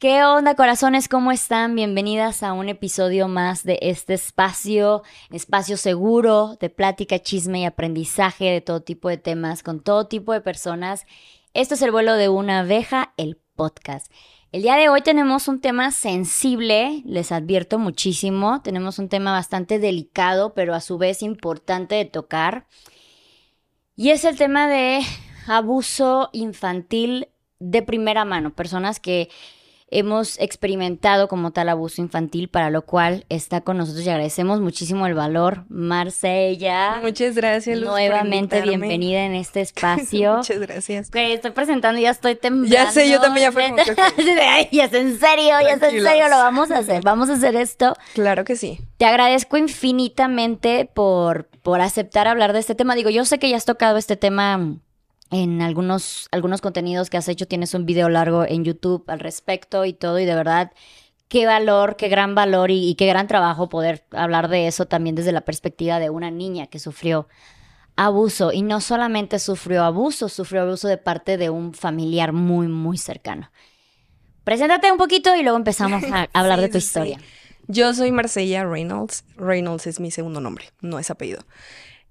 ¿Qué onda, corazones? ¿Cómo están? Bienvenidas a un episodio más de este espacio, espacio seguro de plática, chisme y aprendizaje de todo tipo de temas con todo tipo de personas. Esto es el vuelo de una abeja, el podcast. El día de hoy tenemos un tema sensible, les advierto muchísimo. Tenemos un tema bastante delicado, pero a su vez importante de tocar. Y es el tema de abuso infantil de primera mano. Personas que hemos experimentado como tal abuso infantil, para lo cual está con nosotros y agradecemos muchísimo el valor. Marcella. Muchas gracias, Luz, Nuevamente bienvenida en este espacio. Muchas gracias. Que estoy presentando y ya estoy temblando. Ya sé, yo también ya fue ya es en serio, ya es en serio, lo vamos a hacer. Vamos a hacer esto. Claro que sí. Te agradezco infinitamente por, por aceptar hablar de este tema. Digo, yo sé que ya has tocado este tema en algunos, algunos contenidos que has hecho, tienes un video largo en YouTube al respecto y todo, y de verdad, qué valor, qué gran valor y, qué gran trabajo poder hablar de eso también desde la perspectiva de una niña que sufrió abuso y no solamente sufrió abuso, sufrió abuso de parte de un familiar muy, muy cercano. Preséntate un poquito y luego empezamos a hablar de tu historia. Yo soy Marcella Reynolds. Reynolds es mi segundo nombre, no es apellido.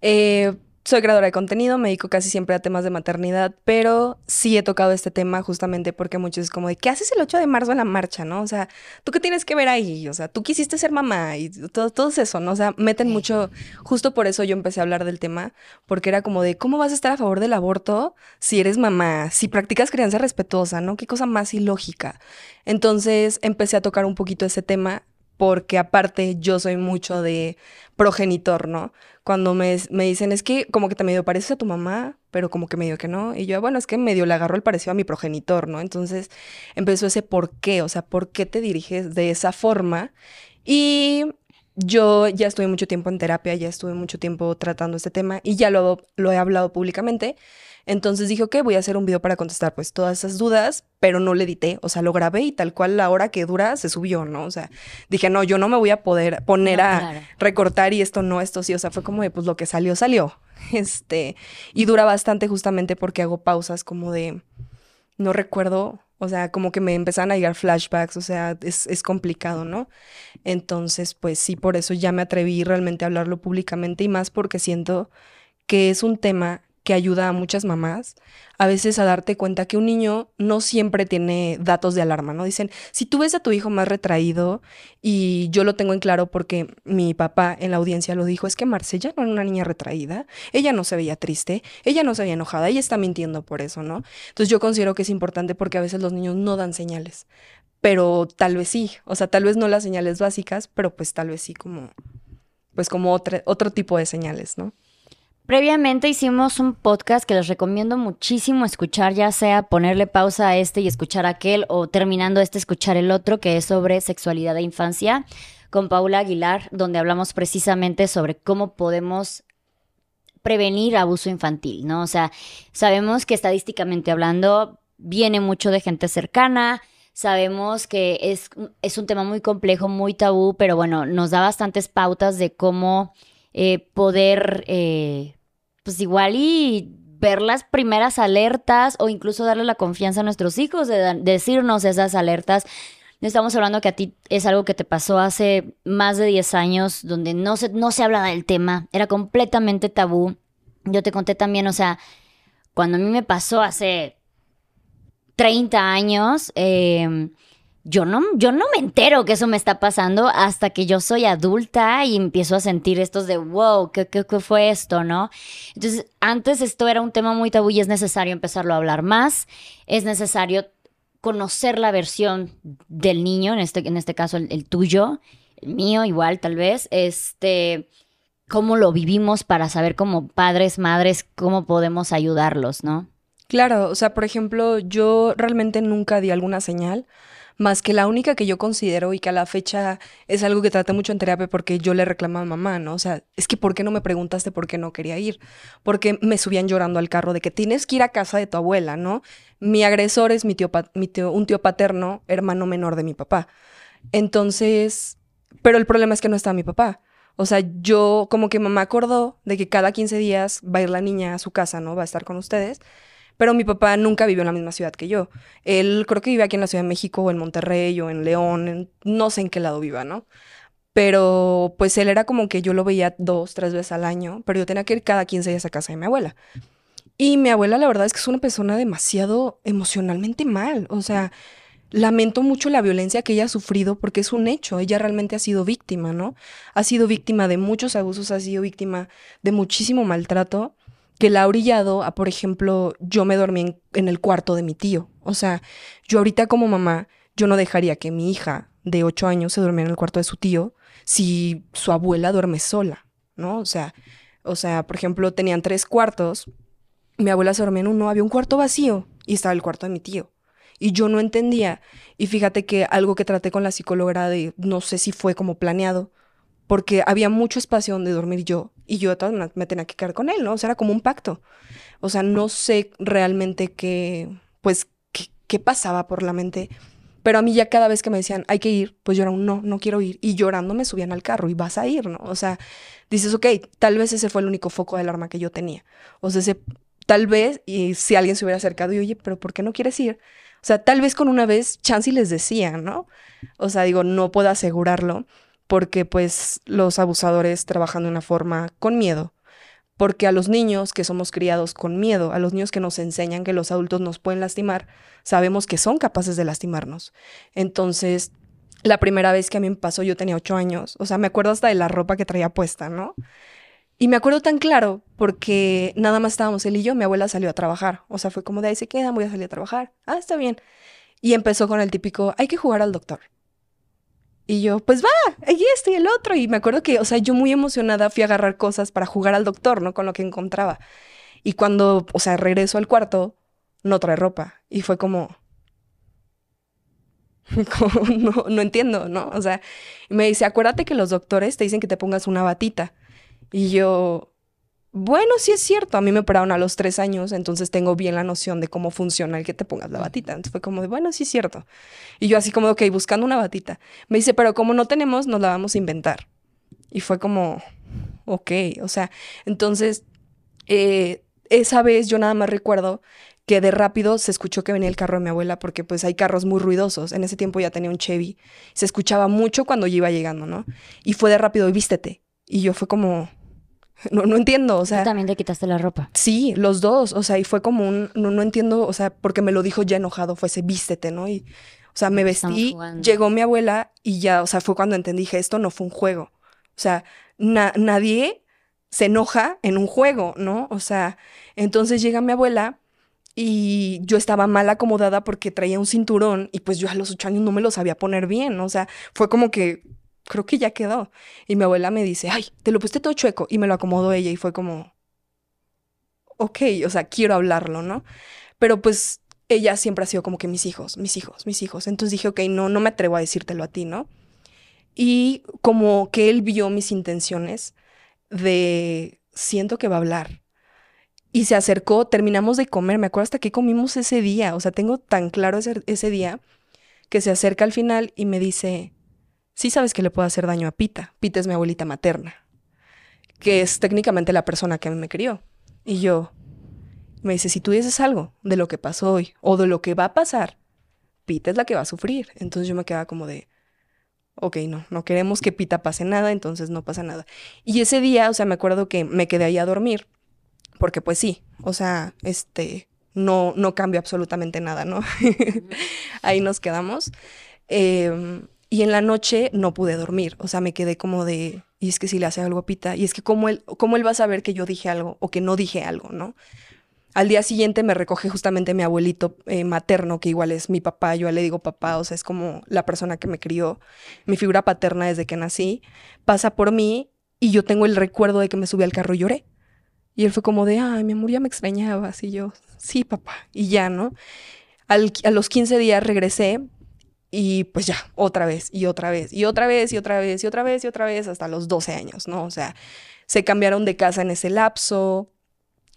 Eh, soy creadora de contenido, me dedico casi siempre a temas de maternidad, pero sí he tocado este tema justamente porque muchos es como de, ¿qué haces el 8 de marzo en la marcha, no? O sea, ¿tú qué tienes que ver ahí? O sea, tú quisiste ser mamá y todo, todo eso, ¿no? O sea, meten mucho, justo por eso yo empecé a hablar del tema, porque era como de, ¿cómo vas a estar a favor del aborto si eres mamá, si practicas crianza respetuosa, ¿no? Qué cosa más ilógica. Entonces empecé a tocar un poquito ese tema porque aparte yo soy mucho de progenitor, ¿no? Cuando me, dicen, es que como que te medio pareces a tu mamá, pero como que medio que no. Y yo, bueno, es que medio le agarró el parecido a mi progenitor, ¿no? Entonces empezó ese por qué, o sea, ¿por qué te diriges de esa forma? Y yo ya estuve mucho tiempo en terapia, ya estuve mucho tiempo tratando este tema y ya lo he hablado públicamente. Entonces dije, ok, voy a hacer un video para contestar pues todas esas dudas, pero no le edité, o sea, lo grabé y tal cual la hora que dura se subió, ¿no? O sea, dije, no, yo no me voy a poder poner a recortar y esto no, esto sí, o sea, fue como de, pues lo que salió, salió. Este, y dura bastante justamente porque hago pausas como de, no recuerdo, o sea, como que me empezaron a llegar flashbacks, o sea, es, es, complicado, ¿no? Entonces, pues sí, por eso ya me atreví realmente a hablarlo públicamente y más porque siento que es un tema que ayuda a muchas mamás a veces a darte cuenta que un niño no siempre tiene datos de alarma, ¿no? Dicen, si tú ves a tu hijo más retraído, y yo lo tengo en claro porque mi papá en la audiencia lo dijo, es que Marcella no era una niña retraída, ella no se veía triste, ella no se veía enojada, ella está mintiendo por eso, ¿no? Entonces yo considero que es importante porque a veces los niños no dan señales, pero tal vez sí, o sea, tal vez no las señales básicas, pero pues tal vez sí como, pues como otro tipo de señales, ¿no? Previamente hicimos un podcast que les recomiendo muchísimo escuchar, ya sea ponerle pausa a este y escuchar aquel o terminando este escuchar el otro, que es sobre sexualidad de infancia, con Paula Aguilar, donde hablamos precisamente sobre cómo podemos prevenir abuso infantil, ¿no? O sea, sabemos que estadísticamente hablando viene mucho de gente cercana, sabemos que es, es un tema muy complejo, muy tabú, pero bueno, nos da bastantes pautas de cómo eh, poder... Eh, pues igual y ver las primeras alertas o incluso darle la confianza a nuestros hijos de, decirnos esas alertas. Estamos hablando que a ti es algo que te pasó hace más de 10 años, donde no se, no se habla del tema, era completamente tabú. Yo te conté también, o sea, cuando a mí me pasó hace 30 años, eh, yo no, yo no me entero que eso me está pasando hasta que yo soy adulta y empiezo a sentir estos de, wow, ¿qué, qué, fue esto, no? Entonces, antes esto era un tema muy tabú y es necesario empezarlo a hablar más, es necesario conocer la versión del niño, en este, en este caso el, tuyo, el mío igual tal vez, este, cómo lo vivimos para saber como padres, madres, cómo podemos ayudarlos, ¿no? Claro, o sea, por ejemplo, yo realmente nunca di alguna señal más que la única que yo considero y que a la fecha es algo que traté mucho en terapia porque yo le reclamaba a mamá, ¿no? O sea, es que ¿por qué no me preguntaste por qué no quería ir? Porque me subían llorando al carro de que tienes que ir a casa de tu abuela, ¿no? Mi agresor es mi tío, mi tío un tío paterno, hermano menor de mi papá. Entonces, pero el problema es que no está mi papá. O sea, yo como que mamá acordó de que cada 15 días va a ir la niña a su casa, ¿no? Va a estar con ustedes Pero mi papá nunca vivió en la misma ciudad que yo. Él creo que vive aquí en la Ciudad de México o en Monterrey o en León, no sé en qué lado viva, ¿no? Pero pues él era como que yo lo veía dos, tres veces al año, pero yo tenía que ir cada 15 días a casa de mi abuela. Y mi abuela la verdad es que es una persona demasiado emocionalmente mal, o sea, lamento mucho la violencia que ella ha sufrido porque es un hecho, ella realmente ha sido víctima, ¿no? Ha sido víctima de muchos abusos, ha sido víctima de muchísimo maltrato que la ha orillado a, por ejemplo, yo me dormí en, el cuarto de mi tío. O sea, yo ahorita como mamá, yo no dejaría que mi hija de ocho años se durmiera en el cuarto de su tío si su abuela duerme sola, ¿no? O sea, o sea, por ejemplo, tenían tres cuartos, mi abuela se dormía en uno, había un cuarto vacío y estaba el cuarto de mi tío y yo no entendía. Y fíjate que algo que traté con la psicóloga de, no sé si fue como planeado, porque había mucho espacio donde dormir yo y yo me tenía que quedar con él, ¿no? O sea, era como un pacto. O sea, no sé realmente qué, pues, qué, pasaba por la mente. Pero a mí ya cada vez que me decían, hay que ir, pues yo era un no, no quiero ir. Y llorando me subían al carro y vas a ir, ¿no? O sea, dices, ok, tal vez ese fue el único foco de alarma que yo tenía. O sea, ese, tal vez, y si alguien se hubiera acercado y, oye, pero ¿por qué no quieres ir? O sea, tal vez con una vez Chansey les decía, ¿no? O sea, digo, no puedo asegurarlo porque pues los abusadores trabajan de una forma con miedo. Porque a los niños que somos criados con miedo, a los niños que nos enseñan que los adultos nos pueden lastimar, sabemos que son capaces de lastimarnos. Entonces, la primera vez que a mí me pasó, yo tenía ocho años, o sea, me acuerdo hasta de la ropa que traía puesta, ¿no? Y me acuerdo tan claro porque nada más estábamos él y yo, mi abuela salió a trabajar. O sea, fue como de ahí se queda, voy a salir a trabajar. Ah, está bien. Y empezó con el típico, hay que jugar al doctor. Y yo, pues va, y este y el otro. Y me acuerdo que, o sea, yo muy emocionada fui a agarrar cosas para jugar al doctor, ¿no? Con lo que encontraba. Y cuando, o sea, regreso al cuarto, no trae ropa. Y fue como, no, no entiendo, ¿no? O sea, me dice, acuérdate que los doctores te dicen que te pongas una batita. Y yo, bueno, sí es cierto, a mí me operaron a los tres años, entonces tengo bien la noción de cómo funciona el que te pongas la batita. Entonces fue como de, bueno, sí es cierto. Y yo así como, ok, buscando una batita. Me dice, pero como no tenemos, nos la vamos a inventar. Y fue como, ok, o sea, entonces, eh, esa vez yo nada más recuerdo que de rápido se escuchó que venía el carro de mi abuela porque pues hay carros muy ruidosos. En ese tiempo ya tenía un Chevy. Se escuchaba mucho cuando yo iba llegando, ¿no? Y fue de rápido, y vístete. Y yo fue como, no, no entiendo, o sea. ¿Tú también te quitaste la ropa. Sí, los dos, o sea, y fue como un, no, no entiendo, o sea, porque me lo dijo ya enojado, fue ese vístete, ¿no? Y, o sea, me vestí, llegó mi abuela y ya, o sea, fue cuando entendí que esto no fue un juego. O sea, nadie se enoja en un juego, ¿no? O sea, entonces llega mi abuela y yo estaba mal acomodada porque traía un cinturón y pues yo a los ocho años no me lo sabía poner bien, o sea, fue como que creo que ya quedó. Y mi abuela me dice, ay, te lo pusiste todo chueco. Y me lo acomodó ella y fue como, ok, o sea, quiero hablarlo, ¿no? Pero pues ella siempre ha sido como que mis hijos, mis hijos, mis hijos. Entonces dije, ok, no, no me atrevo a decírtelo a ti, ¿no? Y como que él vio mis intenciones de, siento que va a hablar. Y se acercó, terminamos de comer, me acuerdo hasta que comimos ese día, o sea, tengo tan claro ese, ese día que se acerca al final y me dice, sí sabes que le puedo hacer daño a Pita. Pita es mi abuelita materna, que es técnicamente la persona que me crió. Y yo, me dice, si tú dices algo de lo que pasó hoy o de lo que va a pasar, Pita es la que va a sufrir. Entonces yo me quedaba como de, ok, no, no queremos que Pita pase nada, entonces no pasa nada. Y ese día, o sea, me acuerdo que me quedé ahí a dormir, porque pues sí, o sea, este, no, no cambió absolutamente nada, ¿no? ahí nos quedamos. Eh, y en la noche no pude dormir, o sea, me quedé como de, y es que si le hace algo Pita, y es que cómo él, cómo él va a saber que yo dije algo o que no dije algo, ¿no? Al día siguiente me recoge justamente mi abuelito eh, materno, que igual es mi papá, yo le digo papá, o sea, es como la persona que me crió, mi figura paterna desde que nací, pasa por mí y yo tengo el recuerdo de que me subí al carro y lloré. Y él fue como de, ay, mi amor, ya me extrañabas. Y yo, sí, papá. Y ya, ¿no? Al, a los 15 días regresé y pues ya, otra vez, y otra vez, y otra vez, y otra vez, y otra vez, y otra vez, hasta los 12 años, ¿no? O sea, se cambiaron de casa en ese lapso.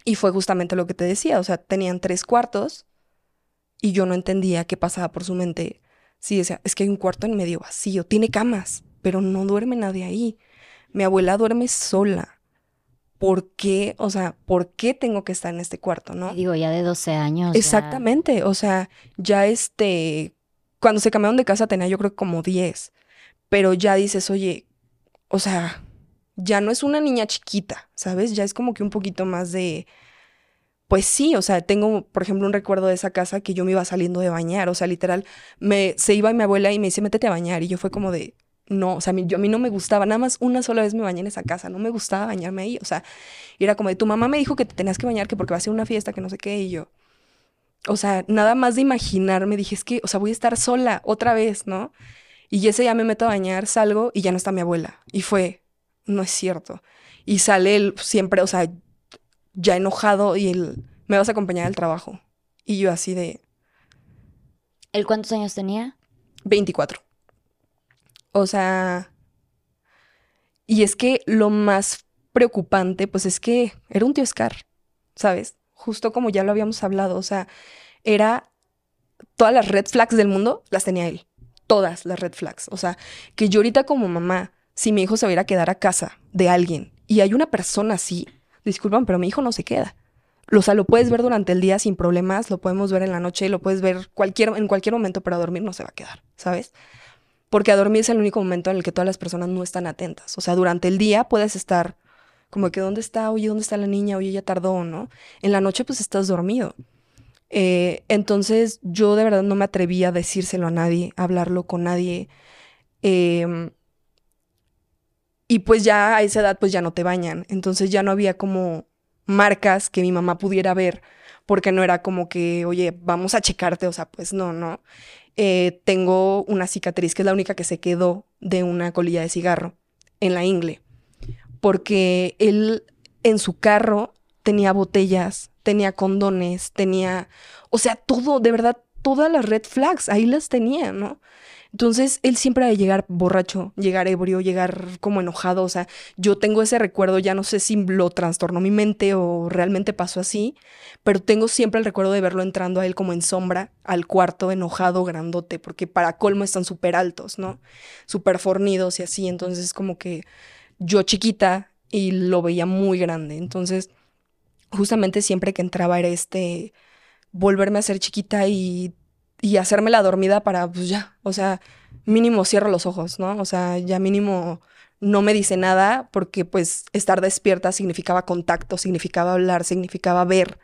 Y fue justamente lo que te decía, o sea, tenían tres cuartos y yo no entendía qué pasaba por su mente. Sí, decía, es que hay un cuarto en medio vacío, tiene camas, pero no duerme nadie ahí. Mi abuela duerme sola. ¿por qué? O sea, ¿por qué tengo que estar en este cuarto, no? Digo, ya de 12 años. ya- Exactamente, o sea, ya este, cuando se cambiaron de casa tenía yo creo como 10, pero ya dices, oye, o sea, ya no es una niña chiquita, ¿sabes? Ya es como que un poquito más de, pues sí, o sea, tengo, por ejemplo, un recuerdo de esa casa que yo me iba saliendo de bañar, o sea, literal, me, se iba mi abuela y me dice, métete a bañar, y yo fue como de, no, o sea, a mí, yo, a mí no me gustaba, nada más una sola vez me bañé en esa casa, no me gustaba bañarme ahí, o sea, era como de, tu mamá me dijo que te tenías que bañar, que porque va a ser una fiesta, que no sé qué, y yo, o sea, nada más de imaginarme, dije, es que, o sea, voy a estar sola otra vez, ¿no? Y ese ya me meto a bañar, salgo y ya no está mi abuela. Y fue, no es cierto. Y sale él siempre, o sea, ya enojado y él, me vas a acompañar al trabajo. Y yo así de ¿Él cuántos años tenía? 24. O sea, y es que lo más preocupante, pues es que era un tío Scar, ¿sabes? Justo como ya lo habíamos hablado, o sea, era todas las red flags del mundo, las tenía él. Todas las red flags. O sea, que yo ahorita como mamá, si mi hijo se va a quedar a casa de alguien y hay una persona así, disculpan, pero mi hijo no se queda. O sea, lo puedes ver durante el día sin problemas, lo podemos ver en la noche, lo puedes ver cualquier, en cualquier momento, pero a dormir no se va a quedar, ¿sabes? Porque a dormir es el único momento en el que todas las personas no están atentas. O sea, durante el día puedes estar como que, ¿dónde está? Oye, ¿dónde está la niña? Oye, ya tardó, ¿no? En la noche, pues estás dormido. Eh, entonces, yo de verdad no me atreví a decírselo a nadie, a hablarlo con nadie. Em, y pues ya a esa edad, pues ya no te bañan. Entonces ya no había como marcas que mi mamá pudiera ver, porque no era como que, oye, vamos a checarte, o sea, pues no, no. Eh, tengo una cicatriz que es la única que se quedó de una colilla de cigarro en la ingle, porque él en su carro tenía botellas, tenía condones, tenía, o sea, todo, de verdad, todas las red flags, ahí las tenía, ¿no? Entonces, él siempre de llegar borracho, llegar ebrio, llegar como enojado, o sea, yo tengo ese recuerdo, ya no sé si lo trastornó mi mente o realmente pasó así, pero tengo siempre el recuerdo de verlo entrando a él como en sombra al cuarto, enojado, grandote, porque para colmo están súper altos, ¿no? Súper fornidos y así, entonces como que yo chiquita y lo veía muy grande, entonces justamente siempre que entraba era este volverme a ser chiquita y y hacerme la dormida para, pues ya, o sea, mínimo cierro los ojos, ¿no? O sea, ya mínimo no me dice nada porque pues estar despierta significaba contacto, significaba hablar, significaba ver.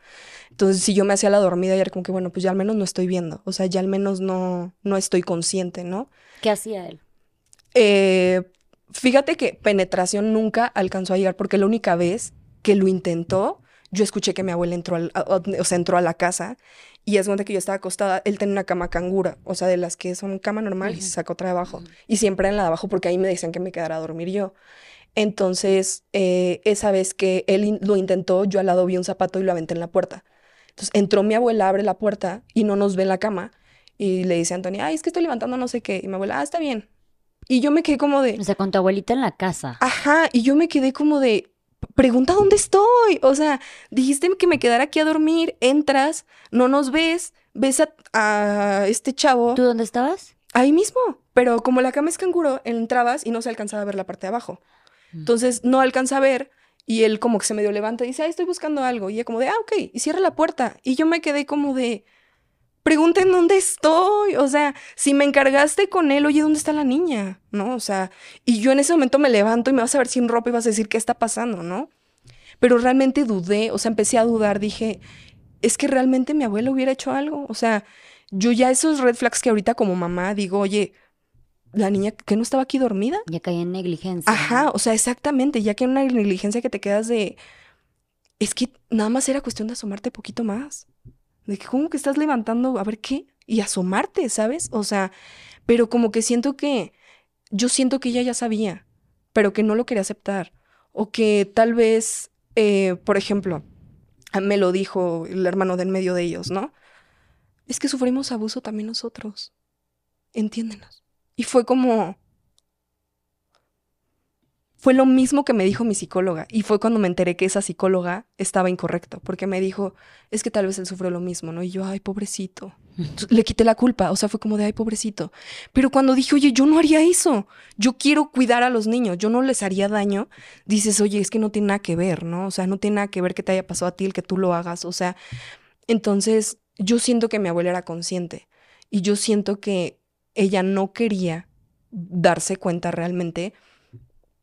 Entonces, si yo me hacía la dormida, ya era como que, bueno, pues ya al menos no estoy viendo, o sea, ya al menos no, no estoy consciente, ¿no? ¿Qué hacía él? Eh, fíjate que penetración nunca alcanzó a llegar porque la única vez que lo intentó, yo escuché que mi abuela entró, al, a- o sea, entró a la casa y es cuenta que yo estaba acostada, él tenía una cama cangura, o sea, de las que son cama normal y se sacó otra de abajo. Y siempre en la de abajo porque ahí me decían que me quedara a dormir yo. Entonces, eh, esa vez que él in- lo intentó, yo al lado vi un zapato y lo aventé en la puerta. Entonces, entró mi abuela, abre la puerta y no nos ve en la cama. Y le dice a Antonia, ay, es que estoy levantando no sé qué. Y mi abuela, ah, está bien. Y yo me quedé como de, O sea, con tu abuelita en la casa. Ajá, y yo me quedé como de, pregunta dónde estoy. O sea, dijiste que me quedara aquí a dormir, entras, no nos ves, ves a, a este chavo ¿Tú dónde estabas? ahí mismo. Pero como la cama es canguro, entrabas y no se alcanzaba a ver la parte de abajo. Mm. Entonces no alcanza a ver y él como que se medio levanta y dice, ay, estoy buscando algo. Y ella como de, ah, ok, y cierra la puerta. Y yo me quedé como de, pregunten dónde estoy. O sea, si me encargaste con él, oye, ¿dónde está la niña? ¿No? O sea, y yo en ese momento me levanto y me vas a ver sin ropa y vas a decir qué está pasando, ¿no? Pero realmente dudé, o sea, empecé a dudar, dije, es que realmente mi abuela hubiera hecho algo. O sea, yo ya esos red flags que ahorita como mamá digo, oye, la niña que no estaba aquí dormida. Ya caí en negligencia. Ajá, o sea, exactamente, ya que en una negligencia que te quedas de, es que nada más era cuestión de asomarte poquito más. De que como que estás levantando, a ver qué, y asomarte, ¿sabes? O sea, pero como que siento que, yo siento que ella ya sabía, pero que no lo quería aceptar. O que tal vez, eh, por ejemplo, me lo dijo el hermano del medio de ellos, ¿no? Es que sufrimos abuso también nosotros. Entiéndenos. Y fue como, fue lo mismo que me dijo mi psicóloga y fue cuando me enteré que esa psicóloga estaba incorrecta, porque me dijo, es que tal vez él sufrió lo mismo, ¿no? Y yo, ay, pobrecito. Le quité la culpa, o sea, fue como de, ay, pobrecito. Pero cuando dije, oye, yo no haría eso, yo quiero cuidar a los niños, yo no les haría daño, dices, oye, es que no tiene nada que ver, ¿no? O sea, no tiene nada que ver que te haya pasado a ti el que tú lo hagas, o sea, entonces yo siento que mi abuela era consciente y yo siento que ella no quería darse cuenta realmente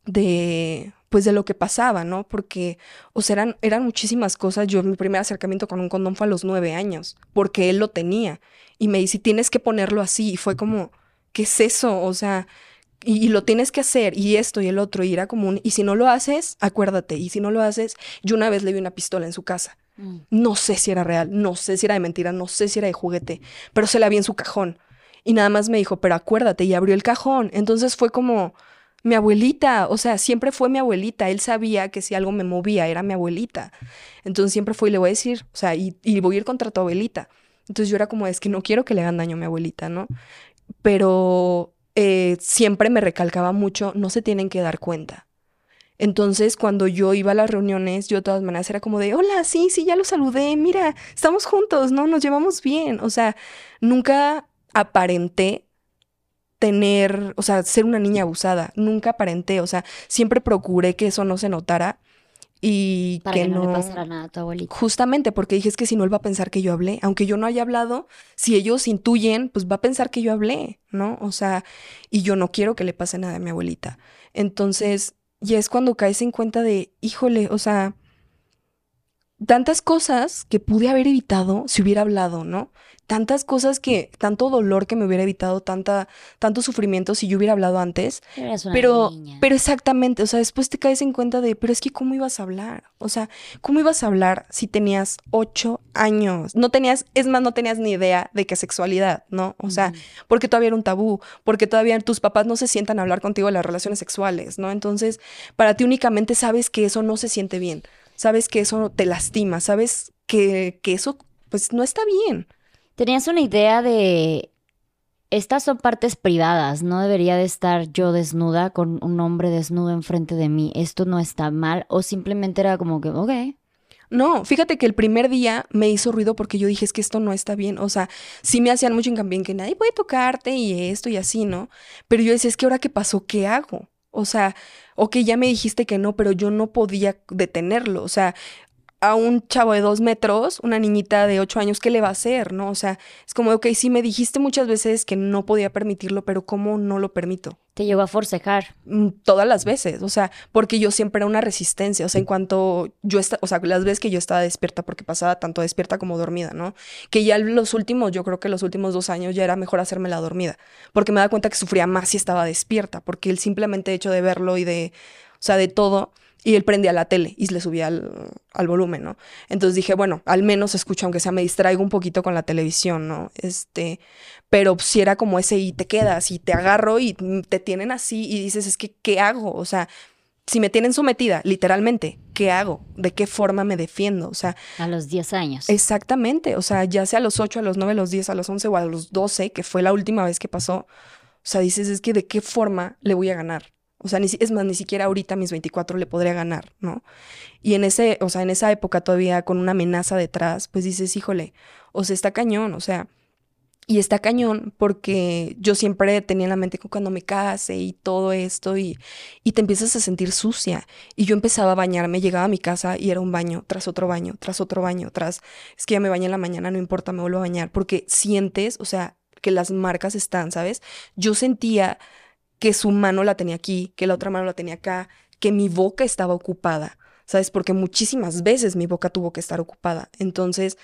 de pues de lo que pasaba, ¿no? Porque, o sea, eran, eran muchísimas cosas. Yo, mi primer acercamiento con un condón fue a los nueve años, porque él lo tenía. Y me dice, tienes que ponerlo así. Y fue como, ¿qué es eso? O sea, y, lo tienes que hacer, y esto y el otro, y era como un, y si no lo haces, acuérdate, y si no lo haces, yo una vez le vi una pistola en su casa. Mm. No sé si era real, no sé si era de mentira, no sé si era de juguete, pero se la vi en su cajón. Y nada más me dijo, pero acuérdate, y abrió el cajón. Entonces fue como, mi abuelita, o sea, siempre fue mi abuelita. Él sabía que si algo me movía era mi abuelita. Entonces siempre fue y le voy a decir, o sea, y, voy a ir contra tu abuelita. Entonces yo era como, es que no quiero que le hagan daño a mi abuelita, ¿no? Pero eh, siempre me recalcaba mucho, no se tienen que dar cuenta. Entonces, cuando yo iba a las reuniones, yo de todas maneras era como de, hola, sí, sí, ya lo saludé, mira, estamos juntos, ¿no? Nos llevamos bien. O sea, nunca aparenté tener, o sea, ser una niña abusada. Nunca aparenté, o sea, siempre procuré que eso no se notara y Para que, no, le pasara nada a tu abuelita. Justamente porque dije es que si no él va a pensar que yo hablé, aunque yo no haya hablado, si ellos intuyen, pues va a pensar que yo hablé, ¿no? O sea, y yo no quiero que le pase nada a mi abuelita. Entonces, ya es cuando caes en cuenta de, híjole, o sea, tantas cosas que pude haber evitado si hubiera hablado, ¿no? tantas cosas que, tanto dolor que me hubiera evitado, tanta, tanto sufrimiento si yo hubiera hablado antes. pero, pero exactamente, o sea, después te caes en cuenta de, pero es que ¿cómo ibas a hablar? O sea, ¿cómo ibas a hablar si tenías ocho años? No tenías, es más, no tenías ni idea de qué sexualidad, ¿no? O sea, porque todavía era un tabú, porque todavía tus papás no se sientan a hablar contigo de las relaciones sexuales, ¿no? Entonces, para ti únicamente sabes que eso no se siente bien, sabes que eso te lastima, sabes que, que eso, pues, no está bien. Tenías una idea de estas son partes privadas, no debería de estar yo desnuda con un hombre desnudo enfrente de mí, esto no está mal, o simplemente era como que, ok. No, fíjate que el primer día me hizo ruido porque yo dije es que esto no está bien, o sea, sí me hacían mucho hincapié en que nadie puede tocarte y esto y así, ¿no? Pero yo decía, es que ahora qué pasó, ¿qué hago? O sea, ok, ya me dijiste que no, pero yo no podía detenerlo, o sea, a un chavo de dos metros, una niñita de ocho años, ¿qué le va a hacer? ¿No? O sea, es como, ok, sí me dijiste muchas veces que no podía permitirlo, pero ¿cómo no lo permito? Te llevó a forcejar. Mm, todas las veces, o sea, porque yo siempre era una resistencia, o sea, en cuanto yo estaba, o sea, las veces que yo estaba despierta, porque pasaba tanto despierta como dormida, ¿no? Que ya los últimos, yo creo que los últimos dos años ya era mejor hacerme la dormida, porque me da cuenta que sufría más si estaba despierta, porque el simplemente hecho de verlo y de, o sea, de todo, y él prendía la tele y le subía al, volumen, ¿no? Entonces dije, bueno, al menos escucho, aunque sea me distraigo un poquito con la televisión, ¿no? Este, pero si era como ese y te quedas y te agarro y te tienen así y dices, es que, ¿qué hago? O sea, si me tienen sometida, literalmente, ¿qué hago? ¿De qué forma me defiendo? O sea... A los 10 años. Exactamente, o sea, ya sea a los 8, a los 9, a los 10, a los 11 o a los 12, que fue la última vez que pasó, o sea, dices, es que ¿de qué forma le voy a ganar? O sea, ni, es más, ni siquiera ahorita mis 24 le podría ganar, ¿no? Y en ese, o sea, en esa época todavía con una amenaza detrás, pues dices, híjole, o sea, está cañón, o sea, y está cañón porque yo siempre tenía en la mente cuando me case y todo esto y, y te empiezas a sentir sucia. Y yo empezaba a bañarme, llegaba a mi casa y era un baño tras otro baño, tras otro baño, tras, es que ya me bañé en la mañana, no importa, me vuelvo a bañar, porque sientes, o sea, que las marcas están, ¿sabes? Yo sentía que su mano la tenía aquí, que la otra mano la tenía acá, que mi boca estaba ocupada, ¿sabes? Porque muchísimas veces mi boca tuvo que estar ocupada. Entonces,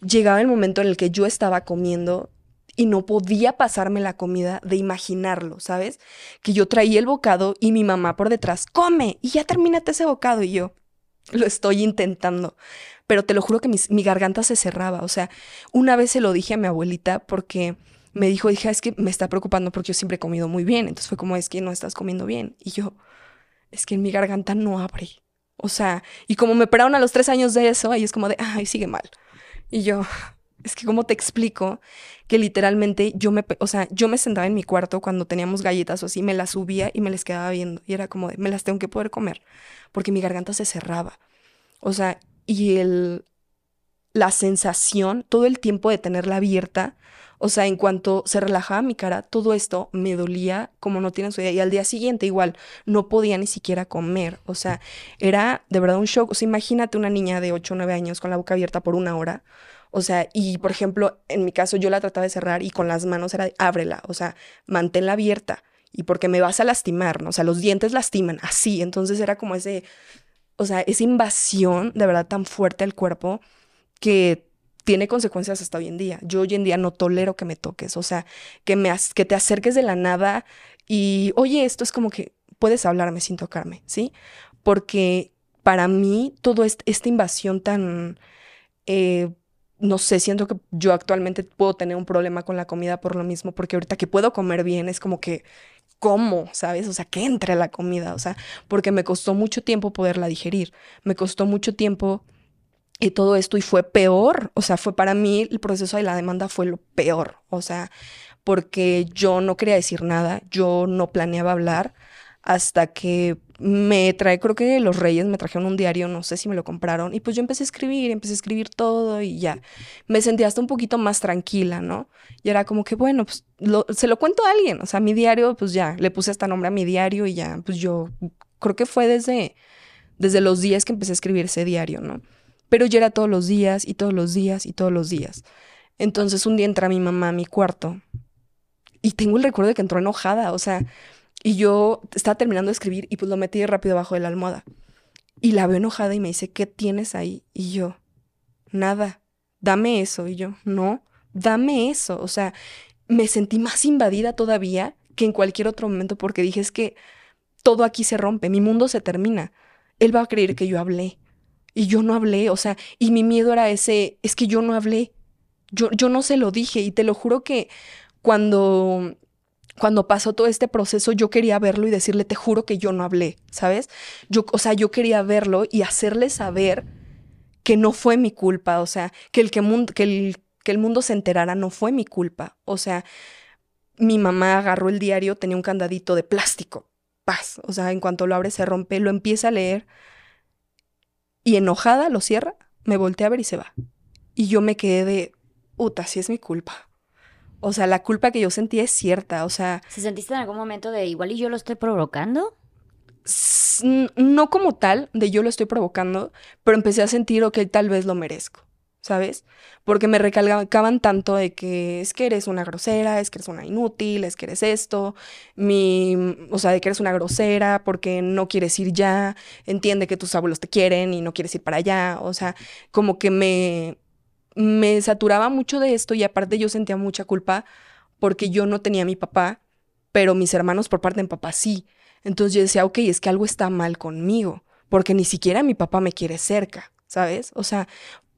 llegaba el momento en el que yo estaba comiendo y no podía pasarme la comida de imaginarlo, ¿sabes? Que yo traía el bocado y mi mamá por detrás, come y ya termínate ese bocado y yo lo estoy intentando. Pero te lo juro que mi garganta se cerraba. O sea, una vez se lo dije a mi abuelita porque me dijo, dije, es que me está preocupando porque yo siempre he comido muy bien. Entonces fue como, es que no estás comiendo bien. Y yo, es que en mi garganta no abre. O sea, y como me operaron a los tres años de eso, ahí es como de, ay, sigue mal. Y yo, es que cómo te explico que literalmente yo me, o sea, yo me sentaba en mi cuarto cuando teníamos galletas o así, me las subía y me les quedaba viendo y era como de, me las tengo que poder comer porque mi garganta se cerraba. O sea, y el, la sensación, todo el tiempo de tenerla abierta, o sea, en cuanto se relajaba mi cara, todo esto me dolía como no tienen su idea. Y al día siguiente igual, no podía ni siquiera comer. O sea, era de verdad un shock. O sea, imagínate una niña de 8 o 9 años con la boca abierta por una hora. O sea, y por ejemplo, en mi caso yo la trataba de cerrar y con las manos era ábrela, o sea, manténla abierta. Y porque me vas a lastimar, ¿no? O sea, los dientes lastiman, así. Entonces era como ese, o sea, esa invasión de verdad tan fuerte al cuerpo que tiene consecuencias hasta hoy en día. Yo hoy en día no tolero que me toques, o sea, que, me, que te acerques de la nada y, oye, esto es como que puedes hablarme sin tocarme, ¿sí? Porque para mí, todo esta invasión tan, eh, no sé, siento que yo actualmente puedo tener un problema con la comida por lo mismo, porque ahorita que puedo comer bien es como que, ¿cómo? ¿Sabes? O sea, que entre la comida, o sea, porque me costó mucho tiempo poderla digerir, me costó mucho tiempo y todo esto y fue peor, o sea, fue para mí el proceso de la demanda fue lo peor, o sea, porque yo no quería decir nada, yo no planeaba hablar hasta que me trae, creo que los Reyes me trajeron un diario, no sé si me lo compraron, y pues yo empecé a escribir, empecé a escribir todo y ya, me sentía hasta un poquito más tranquila, ¿no? Y era como que, bueno, pues se lo cuento a alguien, o sea, mi diario, pues ya, le puse hasta nombre a mi diario y ya, pues yo creo que fue desde, desde los días que empecé a escribir ese diario, ¿no? Pero yo era todos los días y todos los días y todos los días. Entonces un día entra mi mamá a mi cuarto y tengo el recuerdo de que entró enojada, o sea, y yo estaba terminando de escribir y pues lo metí rápido abajo de la almohada. Y la veo enojada y me dice, ¿qué tienes ahí? Y yo, nada, dame eso. Y yo, no, dame eso. O sea, me sentí más invadida todavía que en cualquier otro momento porque dije, es que todo aquí se rompe, mi mundo se termina. Él va a creer que yo hablé y yo no hablé, o sea, y mi miedo era ese, es que yo no hablé, yo, yo no se lo dije y te lo juro que cuando, cuando pasó todo este proceso yo quería verlo y decirle, te juro que yo no hablé, ¿sabes? Yo, o sea, yo quería verlo y hacerle saber que no fue mi culpa, o sea, que el, que, el, que el mundo se enterara no fue mi culpa, o sea, mi mamá agarró el diario, tenía un candadito de plástico, paz, o sea, en cuanto lo abre se rompe, lo empieza a leer y enojada lo cierra, me voltea a ver y se va. Y yo me quedé de, puta, si es mi culpa. O sea, la culpa que yo sentí es cierta, o sea... ¿Se sentiste en algún momento de igual y yo lo estoy provocando? No como tal, de yo lo estoy provocando, pero empecé a sentir, ok, tal vez lo merezco. ¿Sabes? Porque me recalcaban tanto de que es que eres una grosera, es que eres una inútil, es que eres esto, mi, o sea, de que eres una grosera porque no quieres ir ya, entiende que tus abuelos te quieren y no quieres ir para allá, o sea, como que me, me saturaba mucho de esto y aparte yo sentía mucha culpa porque yo no tenía a mi papá, pero mis hermanos por parte de mi papá sí. Entonces yo decía, ok, es que algo está mal conmigo, porque ni siquiera mi papá me quiere cerca. ¿sabes? O sea,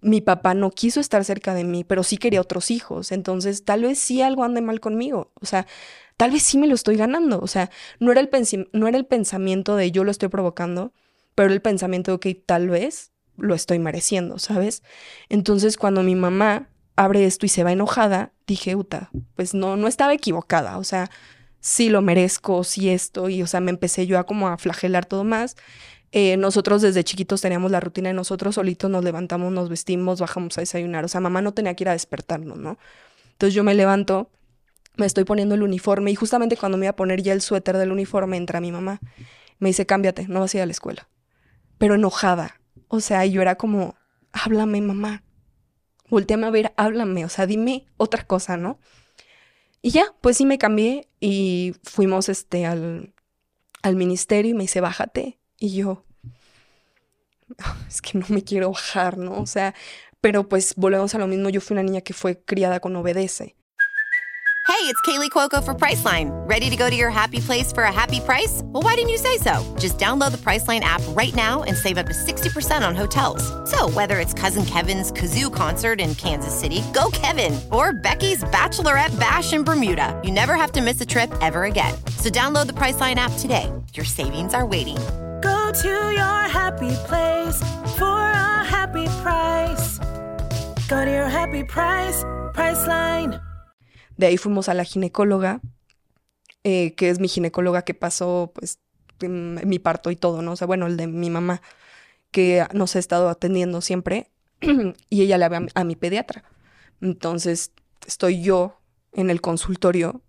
mi papá no quiso estar cerca de mí, pero sí quería otros hijos. Entonces, tal vez sí algo ande mal conmigo. O sea, tal vez sí me lo estoy ganando. O sea, no era el, no era el pensamiento de yo lo estoy provocando, pero el pensamiento de que tal vez lo estoy mereciendo, ¿sabes? Entonces, cuando mi mamá abre esto y se va enojada, dije, Uta, pues no, no estaba equivocada. O sea, sí lo merezco, sí esto. Y, o sea, me empecé yo a como a flagelar todo más. Eh, nosotros desde chiquitos teníamos la rutina de nosotros solitos nos levantamos, nos vestimos, bajamos a desayunar. O sea, mamá no tenía que ir a despertarnos, ¿no? Entonces yo me levanto, me estoy poniendo el uniforme y justamente cuando me iba a poner ya el suéter del uniforme entra mi mamá. Me dice, cámbiate, no vas a ir a la escuela. Pero enojada. O sea, yo era como, háblame, mamá. Volteame a ver, háblame. O sea, dime otra cosa, ¿no? Y ya, pues sí me cambié y fuimos este, al, al ministerio y me dice, bájate. Y yo, es que no me quiero bajar, ¿no? O sea, pero pues volvemos a lo mismo, yo fui una niña que fue criada con obedece. Hey, it's Kaylee Cuoco for Priceline. Ready to go to your happy place for a happy price? Well, why didn't you say so? Just download the Priceline app right now and save up to 60% on hotels. So, whether it's Cousin Kevin's Kazoo concert in Kansas City, go Kevin, or Becky's Bachelorette Bash in Bermuda, you never have to miss a trip ever again. So, download the Priceline app today. Your savings are waiting to your happy place for a happy price. Go to your happy price, Priceline. De ahí fuimos a la ginecóloga, eh, que es mi ginecóloga que pasó, pues, mi parto y todo, ¿no? O sea, bueno, el de mi mamá, que nos ha estado atendiendo siempre, y ella le habla a mi- a mi pediatra. Entonces, estoy yo en el consultorio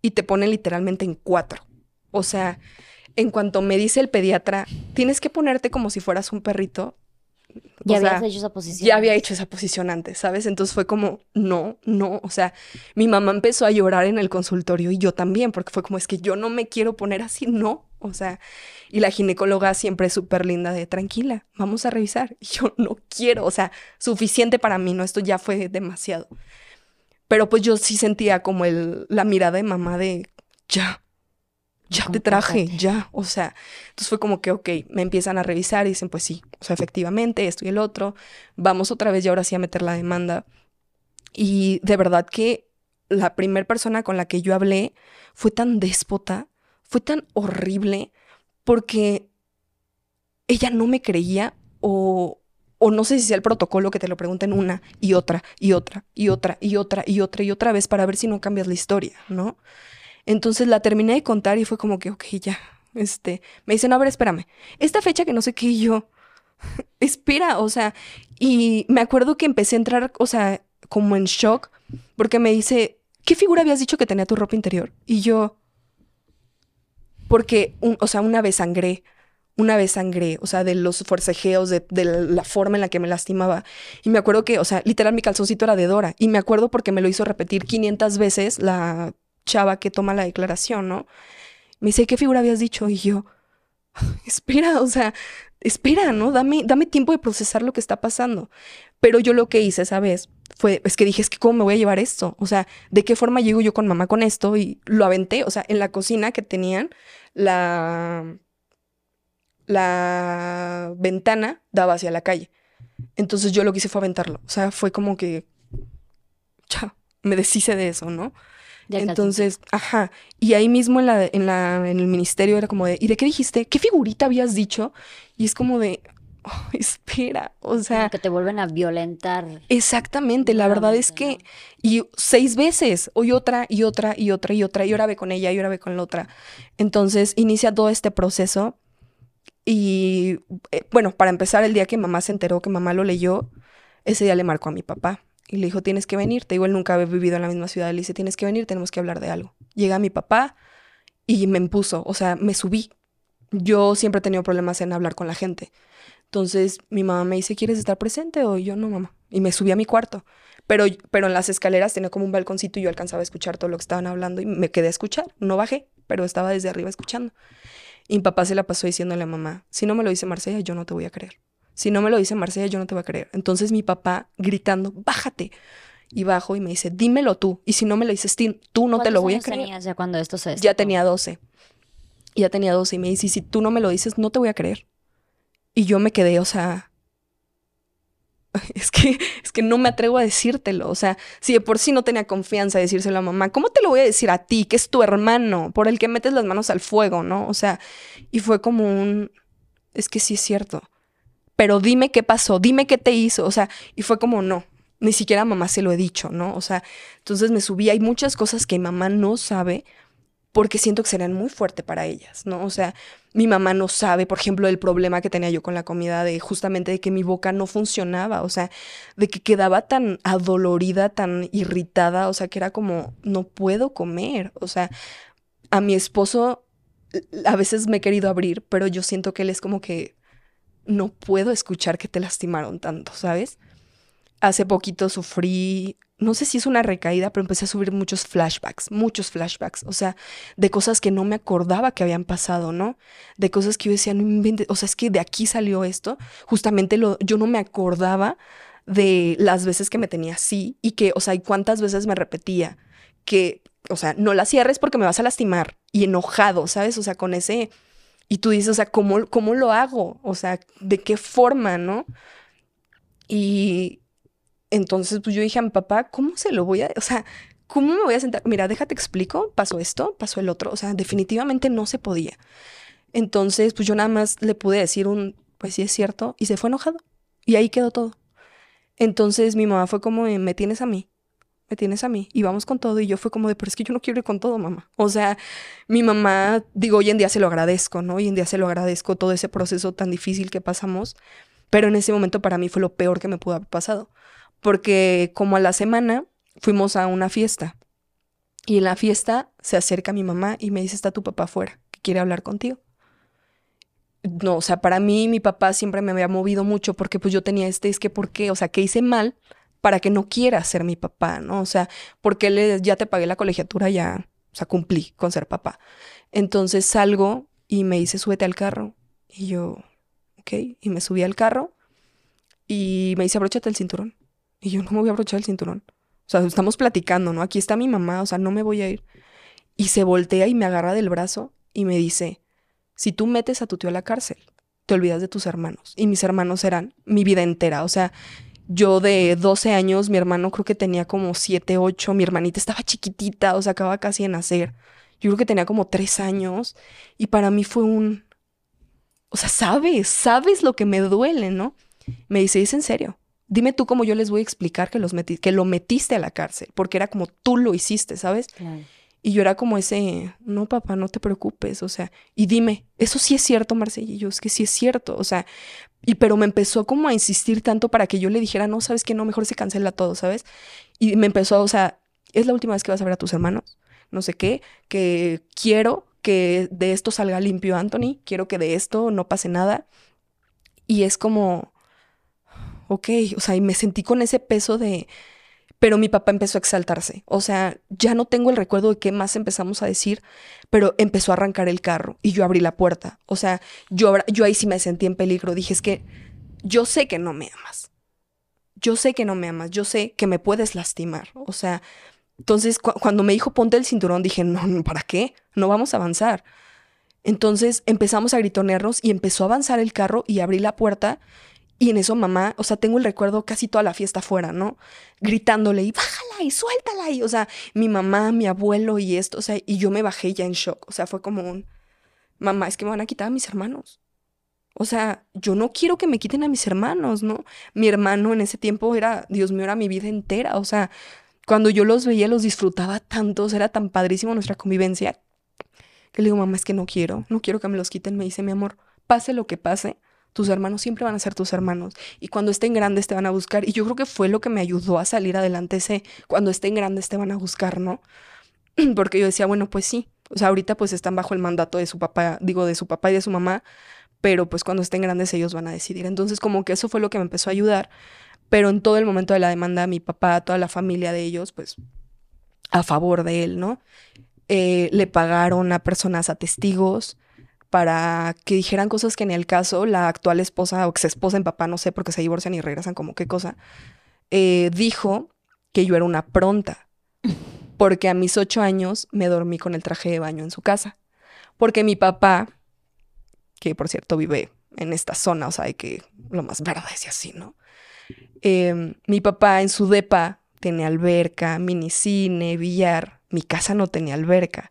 y te pone literalmente en cuatro. O sea, en cuanto me dice el pediatra, tienes que ponerte como si fueras un perrito. Ya o sea, habías hecho esa posición. ya había hecho esa posición antes, ¿sabes? Entonces fue como, no, no, o sea, mi mamá empezó a llorar en el consultorio y yo también, porque fue como, es que yo no me quiero poner así, no, o sea, y la ginecóloga siempre es súper linda de, tranquila, vamos a revisar. Y yo no quiero, o sea, suficiente para mí, no, esto ya fue demasiado. Pero pues yo sí sentía como el, la mirada de mamá de, ya, ya te traje, ya, o sea, entonces fue como que, ok, me empiezan a revisar y dicen, pues sí, o sea, efectivamente, esto y el otro, vamos otra vez y ahora sí a meter la demanda. Y de verdad que la primera persona con la que yo hablé fue tan déspota, fue tan horrible, porque ella no me creía o, o no sé si sea el protocolo que te lo pregunten una y otra y otra y otra y otra y otra y otra vez para ver si no cambias la historia, ¿no? Entonces la terminé de contar y fue como que, ok, ya, este, me dicen, a ver, espérame, esta fecha que no sé qué y yo, espera, o sea, y me acuerdo que empecé a entrar, o sea, como en shock, porque me dice, ¿qué figura habías dicho que tenía tu ropa interior? Y yo, porque, o sea, una vez sangré, una vez sangré, o sea, de los forcejeos, de, de la forma en la que me lastimaba. Y me acuerdo que, o sea, literal mi calzoncito era de Dora. Y me acuerdo porque me lo hizo repetir 500 veces la chava que toma la declaración, ¿no? Me dice, ¿qué figura habías dicho? Y yo, espera, o sea, espera, ¿no? Dame, dame tiempo de procesar lo que está pasando. Pero yo lo que hice esa vez fue, es que dije, es que ¿cómo me voy a llevar esto? O sea, ¿de qué forma llego yo con mamá con esto? Y lo aventé, o sea, en la cocina que tenían, la, la ventana daba hacia la calle. Entonces yo lo que hice fue aventarlo. O sea, fue como que, ya, me deshice de eso, ¿no? Entonces, ajá. Y ahí mismo en, la, en, la, en el ministerio era como de, ¿y de qué dijiste? ¿Qué figurita habías dicho? Y es como de, "Oh, espera, o sea, Como que te vuelven a violentar. exactamente, la verdad es que, y seis veces, hoy otra, y otra, y otra, y otra, y ahora ve con ella, y ahora ve con la otra. Entonces, inicia todo este proceso. Y eh, bueno, para empezar, el día que mamá se enteró que mamá lo leyó, ese día le marcó a mi papá y le dijo, tienes que venir. Te digo, él nunca había vivido en la misma ciudad. Le dice, tienes que venir, tenemos que hablar de algo. Llega mi papá y me impuso, o sea, me subí. Yo siempre he tenido problemas en hablar con la gente. Entonces mi mamá me dice, ¿quieres estar presente? O yo, no, mamá. Y me subí a mi cuarto. Pero, pero en las escaleras tenía como un balconcito y yo alcanzaba a escuchar todo lo que estaban hablando y me quedé a escuchar. No bajé, pero estaba desde arriba escuchando. Y mi papá se la pasó diciéndole a mamá, si no me lo dice Marcela, yo no te voy a creer. Si no me lo dice Marcela, yo no te voy a creer. Entonces mi papá gritando, bájate. Y bajo y me dice, dímelo tú. Y si no me lo dices tú, no te lo ¿Cuántos voy a creer. tenías ya cuando esto se Ya destapó? tenía 12. Ya tenía 12 y me dice, "Y si tú no me lo dices, no te voy a creer. Y yo me quedé, o sea, es que, es que no me atrevo a decírtelo. O sea, si de por sí no tenía confianza de decírselo a mamá, ¿cómo te lo voy a decir a ti, que es tu hermano, por el que metes las manos al fuego, ¿no? O sea, y fue como un, es que sí es cierto. Pero dime qué pasó, dime qué te hizo. O sea, y fue como, no, ni siquiera a mamá se lo he dicho, ¿no? O sea, entonces me subí. Hay muchas cosas que mamá no sabe porque siento que serían muy fuerte para ellas, ¿no? O sea, mi mamá no sabe, por ejemplo, el problema que tenía yo con la comida, de justamente de que mi boca no funcionaba, o sea, de que quedaba tan adolorida, tan irritada, o sea, que era como, no puedo comer, o sea, a mi esposo a veces me he querido abrir, pero yo siento que él es como que no puedo escuchar que te lastimaron tanto, ¿sabes? Hace poquito sufrí, no sé si es una recaída, pero empecé a subir muchos flashbacks, muchos flashbacks, o sea, de cosas que no me acordaba que habían pasado, ¿no? De cosas que yo decía, no inventes, o sea, es que de aquí salió esto, justamente lo, yo no me acordaba de las veces que me tenía así y que, o sea, y cuántas veces me repetía que, o sea, no la cierres porque me vas a lastimar y enojado, ¿sabes? O sea, con ese, y tú dices, o sea, ¿cómo, cómo lo hago? O sea, ¿de qué forma, no? Y entonces, pues yo dije a mi papá, ¿cómo se lo voy a, o sea, ¿cómo me voy a sentar? Mira, déjate explico, pasó esto, pasó el otro, o sea, definitivamente no se podía. Entonces, pues yo nada más le pude decir un, pues sí es cierto, y se fue enojado. Y ahí quedó todo. Entonces mi mamá fue como, me tienes a mí, me tienes a mí y vamos con todo. Y yo fue como de, pero es que yo no quiero ir con todo, mamá. O sea, mi mamá, digo, hoy en día se lo agradezco, ¿no? Hoy en día se lo agradezco todo ese proceso tan difícil que pasamos, pero en ese momento para mí fue lo peor que me pudo haber pasado, porque como a la semana fuimos a una fiesta y en la fiesta se acerca mi mamá y me dice, está tu papá afuera, que quiere hablar contigo. No, o sea, para mí mi papá siempre me había movido mucho porque pues yo tenía este, es que, ¿por qué? O sea, ¿qué hice mal para que no quiera ser mi papá, ¿no? O sea, porque ya te pagué la colegiatura, ya, o sea, cumplí con ser papá. Entonces salgo y me dice, súbete al carro. Y yo, ok, y me subí al carro y me dice, abróchate el cinturón. Y yo no me voy a abrochar el cinturón. O sea, estamos platicando, ¿no? Aquí está mi mamá, o sea, no me voy a ir. Y se voltea y me agarra del brazo y me dice, si tú metes a tu tío a la cárcel, te olvidas de tus hermanos. Y mis hermanos eran mi vida entera. O sea, yo de 12 años, mi hermano creo que tenía como 7, 8, mi hermanita estaba chiquitita, o sea, acababa casi de nacer. Yo creo que tenía como 3 años y para mí fue un... O sea, sabes, sabes lo que me duele, ¿no? Me dice, ¿es en serio? Dime tú cómo yo les voy a explicar que, los metí, que lo metiste a la cárcel, porque era como tú lo hiciste, ¿sabes? Y yo era como ese, no, papá, no te preocupes, o sea, y dime, ¿eso sí es cierto, Marcella? Y yo, es que sí es cierto, o sea, y pero me empezó como a insistir tanto para que yo le dijera, no, sabes que no, mejor se cancela todo, ¿sabes? Y me empezó, o sea, es la última vez que vas a ver a tus hermanos, no sé qué, que quiero que de esto salga limpio, Anthony, quiero que de esto no pase nada. Y es como, ok, o sea, y me sentí con ese peso de, pero mi papá empezó a exaltarse. O sea, ya no tengo el recuerdo de qué más empezamos a decir, pero empezó a arrancar el carro y yo abrí la puerta. O sea, yo, yo ahí sí me sentí en peligro. Dije, es que yo sé que no me amas. Yo sé que no me amas. Yo sé que me puedes lastimar. O sea, entonces cu cuando me dijo ponte el cinturón, dije, no, no, ¿para qué? No vamos a avanzar. Entonces empezamos a gritonearnos y empezó a avanzar el carro y abrí la puerta y en eso mamá, o sea, tengo el recuerdo casi toda la fiesta afuera, ¿no? Gritándole y bájala y suéltala y, o sea, mi mamá, mi abuelo y esto, o sea, y yo me bajé ya en shock, o sea, fue como un, mamá, es que me van a quitar a mis hermanos. O sea, yo no quiero que me quiten a mis hermanos, ¿no? Mi hermano en ese tiempo era, Dios mío, era mi vida entera, o sea, cuando yo los veía los disfrutaba tanto, era tan padrísimo nuestra convivencia, que le digo, mamá, es que no quiero, no quiero que me los quiten, me dice mi amor, pase lo que pase, tus hermanos siempre van a ser tus hermanos y cuando estén grandes te van a buscar. Y yo creo que fue lo que me ayudó a salir adelante ese, cuando estén grandes te van a buscar, ¿no? Porque yo decía, bueno, pues sí, o sea, ahorita pues están bajo el mandato de su papá, digo, de su papá y de su mamá, pero pues cuando estén grandes ellos van a decidir. Entonces como que eso fue lo que me empezó a ayudar, pero en todo el momento de la demanda, mi papá, toda la familia de ellos, pues a favor de él, ¿no? Eh, le pagaron a personas, a testigos, para que dijeran cosas que en el caso la actual esposa o ex esposa en papá, no sé, porque se divorcian y regresan como qué cosa, eh, dijo que yo era una pronta, porque a mis ocho años me dormí con el traje de baño en su casa, porque mi papá, que por cierto vive en esta zona, o sea, hay que lo más verde es así, ¿no? Eh, mi papá en su depa tenía alberca, minicine, billar, mi casa no tenía alberca.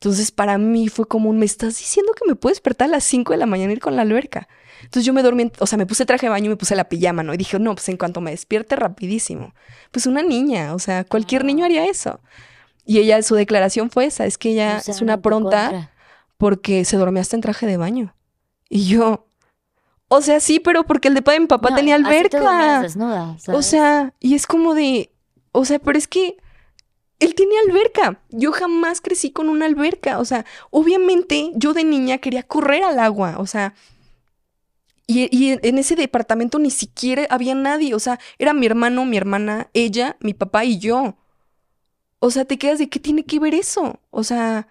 Entonces para mí fue como un, me estás diciendo que me puedo despertar a las 5 de la mañana y ir con la alberca. Entonces yo me dormí, o sea, me puse traje de baño y me puse la pijama, ¿no? Y dije, no, pues en cuanto me despierte rapidísimo. Pues una niña, o sea, cualquier niño haría eso. Y ella, su declaración fue esa, es que ella O sea, es una pronta contra. porque se dormía hasta en traje de baño. Y yo, o sea, sí, pero porque el de mi papá No, tenía así te dormías alberca. O sea, y es como de, o sea, pero es que él tiene alberca. Yo jamás crecí con una alberca. O sea, obviamente yo de niña quería correr al agua. O sea, y, y en ese departamento ni siquiera había nadie. O sea, era mi hermano, mi hermana, ella, mi papá y yo. O sea, te quedas de qué tiene que ver eso. O sea,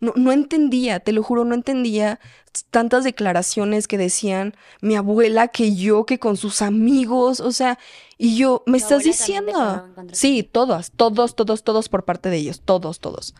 no, no entendía, te lo juro, no entendía tantas declaraciones que decían mi abuela, que yo, que con sus amigos, o sea, y yo, ¿me ¿Tu estás diciendo? Sí, todos, todos, todos, todos por parte de ellos, todos, todos.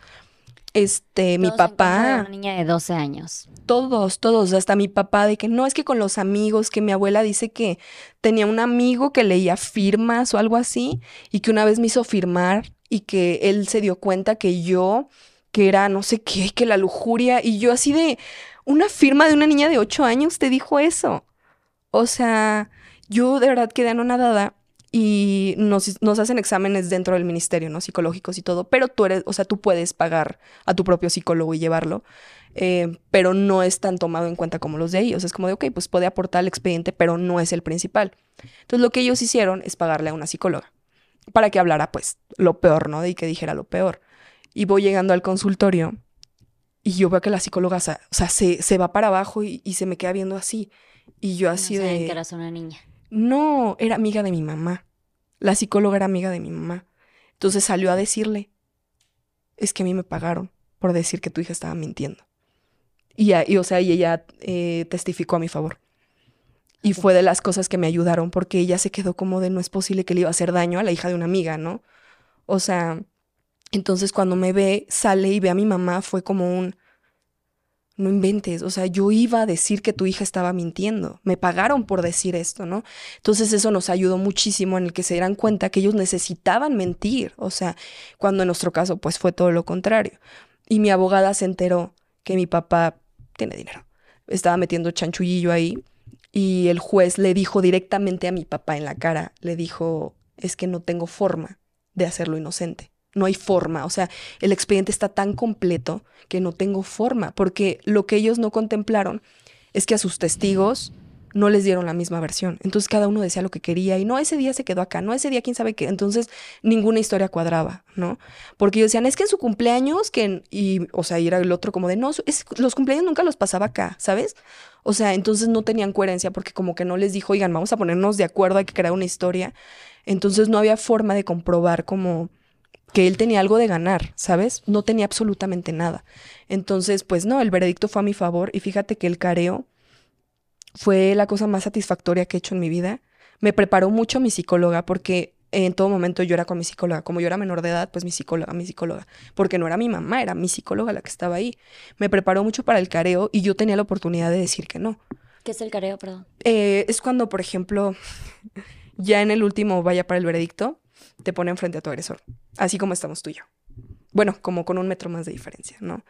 Este, mi Todos papá, Una niña de 12 años. todos, todos, hasta mi papá, de que no, es que con los amigos, que mi abuela dice que tenía un amigo que leía firmas o algo así, y que una vez me hizo firmar y que él se dio cuenta que yo, que era no sé qué, que la lujuria, y yo así de, una firma de una niña de ocho años te dijo eso. O sea, yo de verdad quedé anonadada y nos, nos, hacen exámenes dentro del ministerio, ¿no? Psicológicos y todo, pero tú eres, o sea, tú puedes pagar a tu propio psicólogo y llevarlo, eh, pero no es tan tomado en cuenta como los de ellos. Es como de, ok, pues puede aportar el expediente, pero no es el principal. Entonces lo que ellos hicieron es pagarle a una psicóloga para que hablara, pues, lo peor, ¿no? Y que dijera lo peor. Y voy llegando al consultorio y yo veo que la psicóloga, o sea, se, se va para abajo y, se me queda viendo así. Y yo así no de... que eras una niña. No, era amiga de mi mamá. La psicóloga era amiga de mi mamá. Entonces salió a decirle, es que a mí me pagaron por decir que tu hija estaba mintiendo. Y, y o sea, y ella eh, testificó a mi favor. Y fue de las cosas que me ayudaron porque ella se quedó como de no es posible que le iba a hacer daño a la hija de una amiga, ¿no? O sea, entonces cuando me ve, sale y ve a mi mamá, fue como un, no inventes, o sea, yo iba a decir que tu hija estaba mintiendo, me pagaron por decir esto, ¿no? Entonces eso nos ayudó muchísimo en el que se dieran cuenta que ellos necesitaban mentir, o sea, cuando en nuestro caso pues fue todo lo contrario. Y mi abogada se enteró que mi papá tiene dinero, estaba metiendo chanchullillo ahí y el juez le dijo directamente a mi papá en la cara, le dijo, es que no tengo forma de hacerlo inocente no hay forma, o sea, el expediente está tan completo que no tengo forma, porque lo que ellos no contemplaron es que a sus testigos no les dieron la misma versión. Entonces cada uno decía lo que quería y no, ese día se quedó acá, no, ese día quién sabe qué. Entonces ninguna historia cuadraba, ¿no? Porque ellos decían, es que en su cumpleaños, que, y, o sea, era el otro como de, no, los cumpleaños nunca los pasaba acá, ¿sabes? O sea, entonces no tenían coherencia porque como que no les dijo, oigan, vamos a ponernos de acuerdo, hay que crear una historia. Entonces no había forma de comprobar como que él tenía algo de ganar, ¿sabes? No tenía absolutamente nada. Entonces, pues no, el veredicto fue a mi favor y fíjate que el careo fue la cosa más satisfactoria que he hecho en mi vida. Me preparó mucho mi psicóloga porque en todo momento yo era con mi psicóloga. Como yo era menor de edad, pues mi psicóloga, mi psicóloga. Porque no era mi mamá, era mi psicóloga la que estaba ahí. Me preparó mucho para el careo y yo tenía la oportunidad de decir que no. ¿Qué es el careo, perdón? Eh, es cuando, por ejemplo, ya en el último vaya para el veredicto, te ponen frente a tu agresor, así como estamos tú y yo. Bueno, como con un metro más de diferencia, ¿no?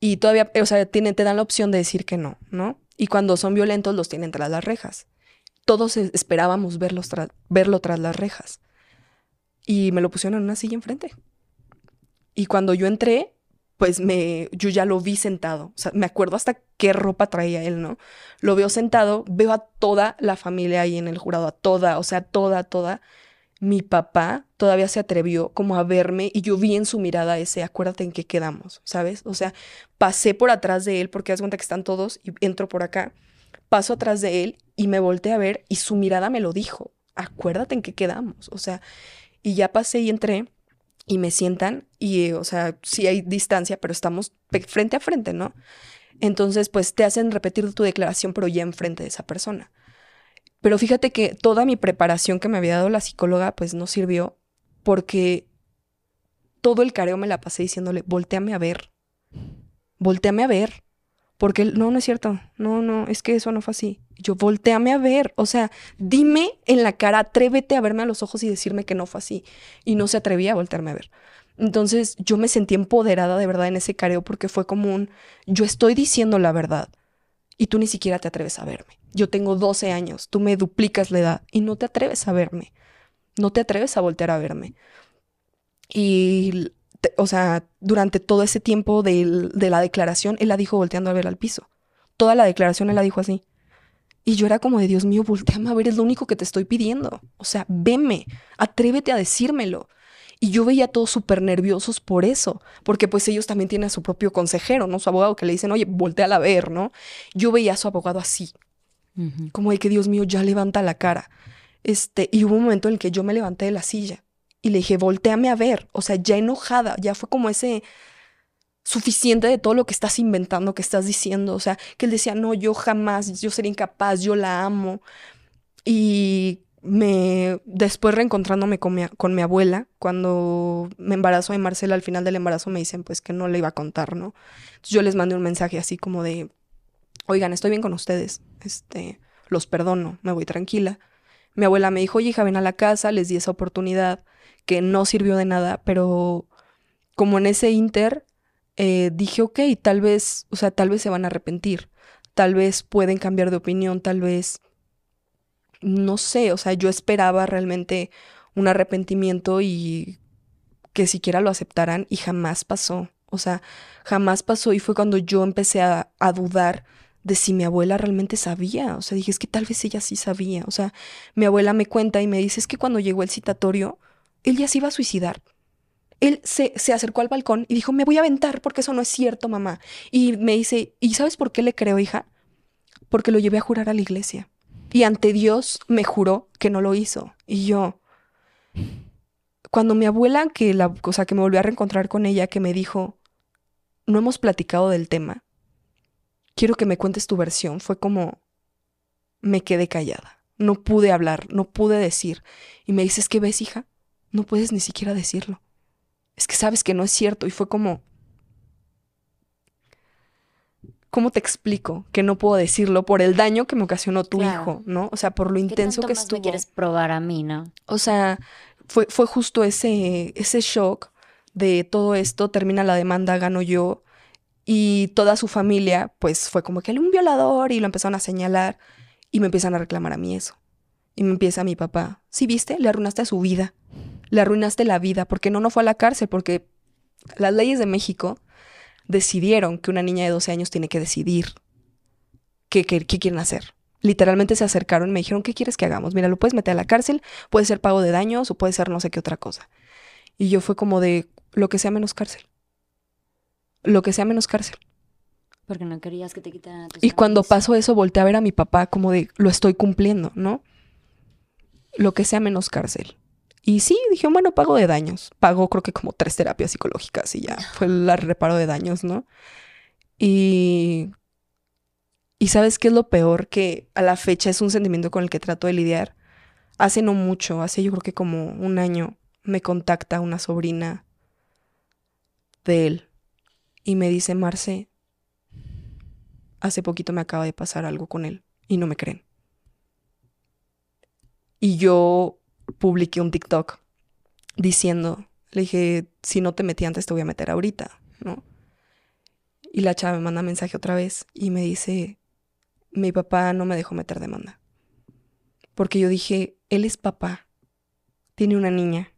Y todavía, o sea, tienen, te dan la opción de decir que no, ¿no? Y cuando son violentos los tienen tras las rejas. Todos esperábamos verlos verlo tras las rejas. Y me lo pusieron en una silla enfrente. Y cuando yo entré, pues me, yo ya lo vi sentado. O sea, me acuerdo hasta qué ropa traía él, ¿no? Lo veo sentado, veo a toda la familia ahí en el jurado, a toda, o sea, toda, toda mi papá todavía se atrevió como a verme y yo vi en su mirada ese, acuérdate en qué quedamos, ¿sabes? O sea, pasé por atrás de él porque das cuenta que están todos y entro por acá, paso atrás de él y me volteé a ver y su mirada me lo dijo, acuérdate en qué quedamos, o sea, y ya pasé y entré y me sientan y, o sea, sí hay distancia, pero estamos frente a frente, ¿no? Entonces, pues te hacen repetir tu declaración, pero ya enfrente de esa persona. Pero fíjate que toda mi preparación que me había dado la psicóloga, pues no sirvió porque todo el careo me la pasé diciéndole, volteame a ver, volteame a ver. Porque no, no es cierto, no, no, es que eso no fue así. Yo, volteame a ver, o sea, dime en la cara, atrévete a verme a los ojos y decirme que no fue así. Y no se atrevía a voltearme a ver. Entonces yo me sentí empoderada de verdad en ese careo porque fue como un, yo estoy diciendo la verdad y tú ni siquiera te atreves a verme. Yo tengo 12 años, tú me duplicas la edad y no te atreves a verme. No te atreves a voltear a verme. Y, o sea, durante todo ese tiempo de, la declaración, él la dijo volteando a ver al piso. Toda la declaración él la dijo así. Y yo era como de Dios mío, volteame a ver, es lo único que te estoy pidiendo. O sea, veme, atrévete a decírmelo. Y yo veía a todos súper nerviosos por eso, porque pues ellos también tienen a su propio consejero, ¿no? Su abogado que le dicen, oye, voltea a ver, ¿no? Yo veía a su abogado así, como de que Dios mío, ya levanta la cara. Este, y hubo un momento en el que yo me levanté de la silla y le dije, volteame a ver, o sea, ya enojada, ya fue como ese suficiente de todo lo que estás inventando, que estás diciendo, o sea, que él decía, no, yo jamás, yo sería incapaz, yo la amo. Y me después reencontrándome con mi, con mi abuela, cuando me embarazó de Marcela, al final del embarazo me dicen pues que no le iba a contar, ¿no? Entonces yo les mandé un mensaje así como de, oigan, estoy bien con ustedes, este, los perdono, me voy tranquila. Mi abuela me dijo, oye, hija, ven a la casa, les di esa oportunidad que no sirvió de nada, pero como en ese inter, eh, dije, ok, tal vez, o sea, tal vez se van a arrepentir, tal vez pueden cambiar de opinión, tal vez no sé, o sea, yo esperaba realmente un arrepentimiento y que siquiera lo aceptaran y jamás pasó. O sea, jamás pasó y fue cuando yo empecé a, a, dudar de si mi abuela realmente sabía. O sea, dije, es que tal vez ella sí sabía. O sea, mi abuela me cuenta y me dice, es que cuando llegó el citatorio, él ya se iba a suicidar. Él se, se acercó al balcón y dijo, me voy a aventar porque eso no es cierto, mamá. Y me dice, ¿y sabes por qué le creo, hija? Porque lo llevé a jurar a la iglesia. Y ante Dios me juró que no lo hizo. Y yo, cuando mi abuela, que la cosa que me volvió a reencontrar con ella, que me dijo, no hemos platicado del tema, quiero que me cuentes tu versión, fue como, me quedé callada, no pude hablar, no pude decir. Y me dices, ¿qué ves, hija? No puedes ni siquiera decirlo. Es que sabes que no es cierto. Y fue como, ¿cómo te explico que no puedo decirlo por el daño que me ocasionó tu Claro. hijo, ¿no? O sea, por lo intenso ¿Qué que más estuvo. me quieres probar a mí, no? O sea, fue, fue justo ese, ese shock de todo esto, termina la demanda, gano yo, y toda su familia, pues fue como que él un violador, y lo empezaron a señalar, y me empiezan a reclamar a mí eso. Y me empieza mi papá, sí, viste, le arruinaste su vida, le arruinaste la vida, porque no, no fue a la cárcel, porque las leyes de México decidieron que una niña de 12 años tiene que decidir qué, qué, qué quieren hacer. Literalmente se acercaron y me dijeron, ¿qué quieres que hagamos? Mira, lo puedes meter a la cárcel, puede ser pago de daños o puede ser no sé qué otra cosa. Y yo fue como de lo que sea menos cárcel. Lo que sea menos cárcel. Porque no querías que te quitaran a tus Y cuando pasó eso, volteé a ver a mi papá como de lo estoy cumpliendo, ¿no? Lo que sea menos cárcel. Y sí, dije, bueno, pago de daños. Pago creo que como tres terapias psicológicas y ya fue el reparo de daños, ¿no? Y... Y sabes qué es lo peor? Que a la fecha es un sentimiento con el que trato de lidiar. Hace no mucho, hace yo creo que como un año, me contacta una sobrina de él y me dice, Marce, hace poquito me acaba de pasar algo con él y no me creen. Y yo publiqué un TikTok diciendo, le dije, si no te metí antes te voy a meter ahorita, ¿no? Y la chava me manda mensaje otra vez y me dice, mi papá no me dejó meter demanda. Porque yo dije, él es papá, tiene una niña.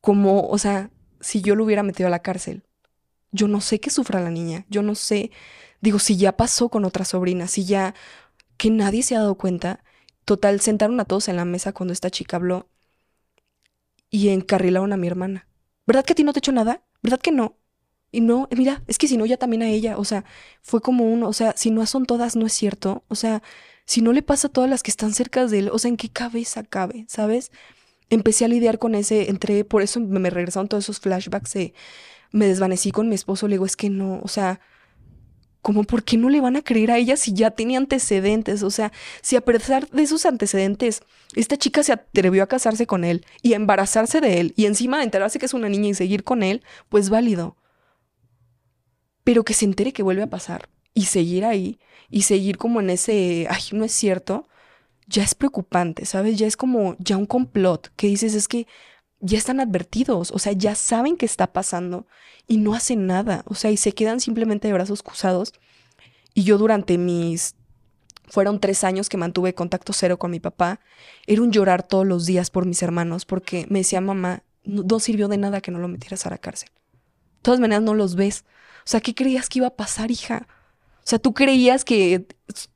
Como, o sea, si yo lo hubiera metido a la cárcel, yo no sé qué sufra la niña, yo no sé, digo, si ya pasó con otra sobrina, si ya que nadie se ha dado cuenta, total, sentaron a todos en la mesa cuando esta chica habló y encarrilaron a mi hermana. ¿Verdad que a ti no te he hecho nada? ¿Verdad que no? Y no, mira, es que si no, ya también a ella, o sea, fue como uno, o sea, si no son todas, no es cierto, o sea, si no le pasa a todas las que están cerca de él, o sea, ¿en qué cabeza cabe, sabes? Empecé a lidiar con ese, entré, por eso me, regresaron todos esos flashbacks me desvanecí con mi esposo, le digo, es que no, o sea, como por qué no le van a creer a ella si ya tiene antecedentes, o sea, si a pesar de esos antecedentes, esta chica se atrevió a casarse con él y a embarazarse de él y encima enterarse que es una niña y seguir con él, pues válido. Pero que se entere que vuelve a pasar y seguir ahí y seguir como en ese, ay, no es cierto, ya es preocupante, ¿sabes? Ya es como ya un complot que dices es que ya están advertidos, o sea, ya saben qué está pasando y no hacen nada, o sea, y se quedan simplemente de brazos cruzados. Y yo durante mis, fueron tres años que mantuve contacto cero con mi papá, era un llorar todos los días por mis hermanos, porque me decía mamá, no, no sirvió de nada que no lo metieras a la cárcel. De todas maneras no los ves. O sea, ¿qué creías que iba a pasar, hija? O sea, tú creías que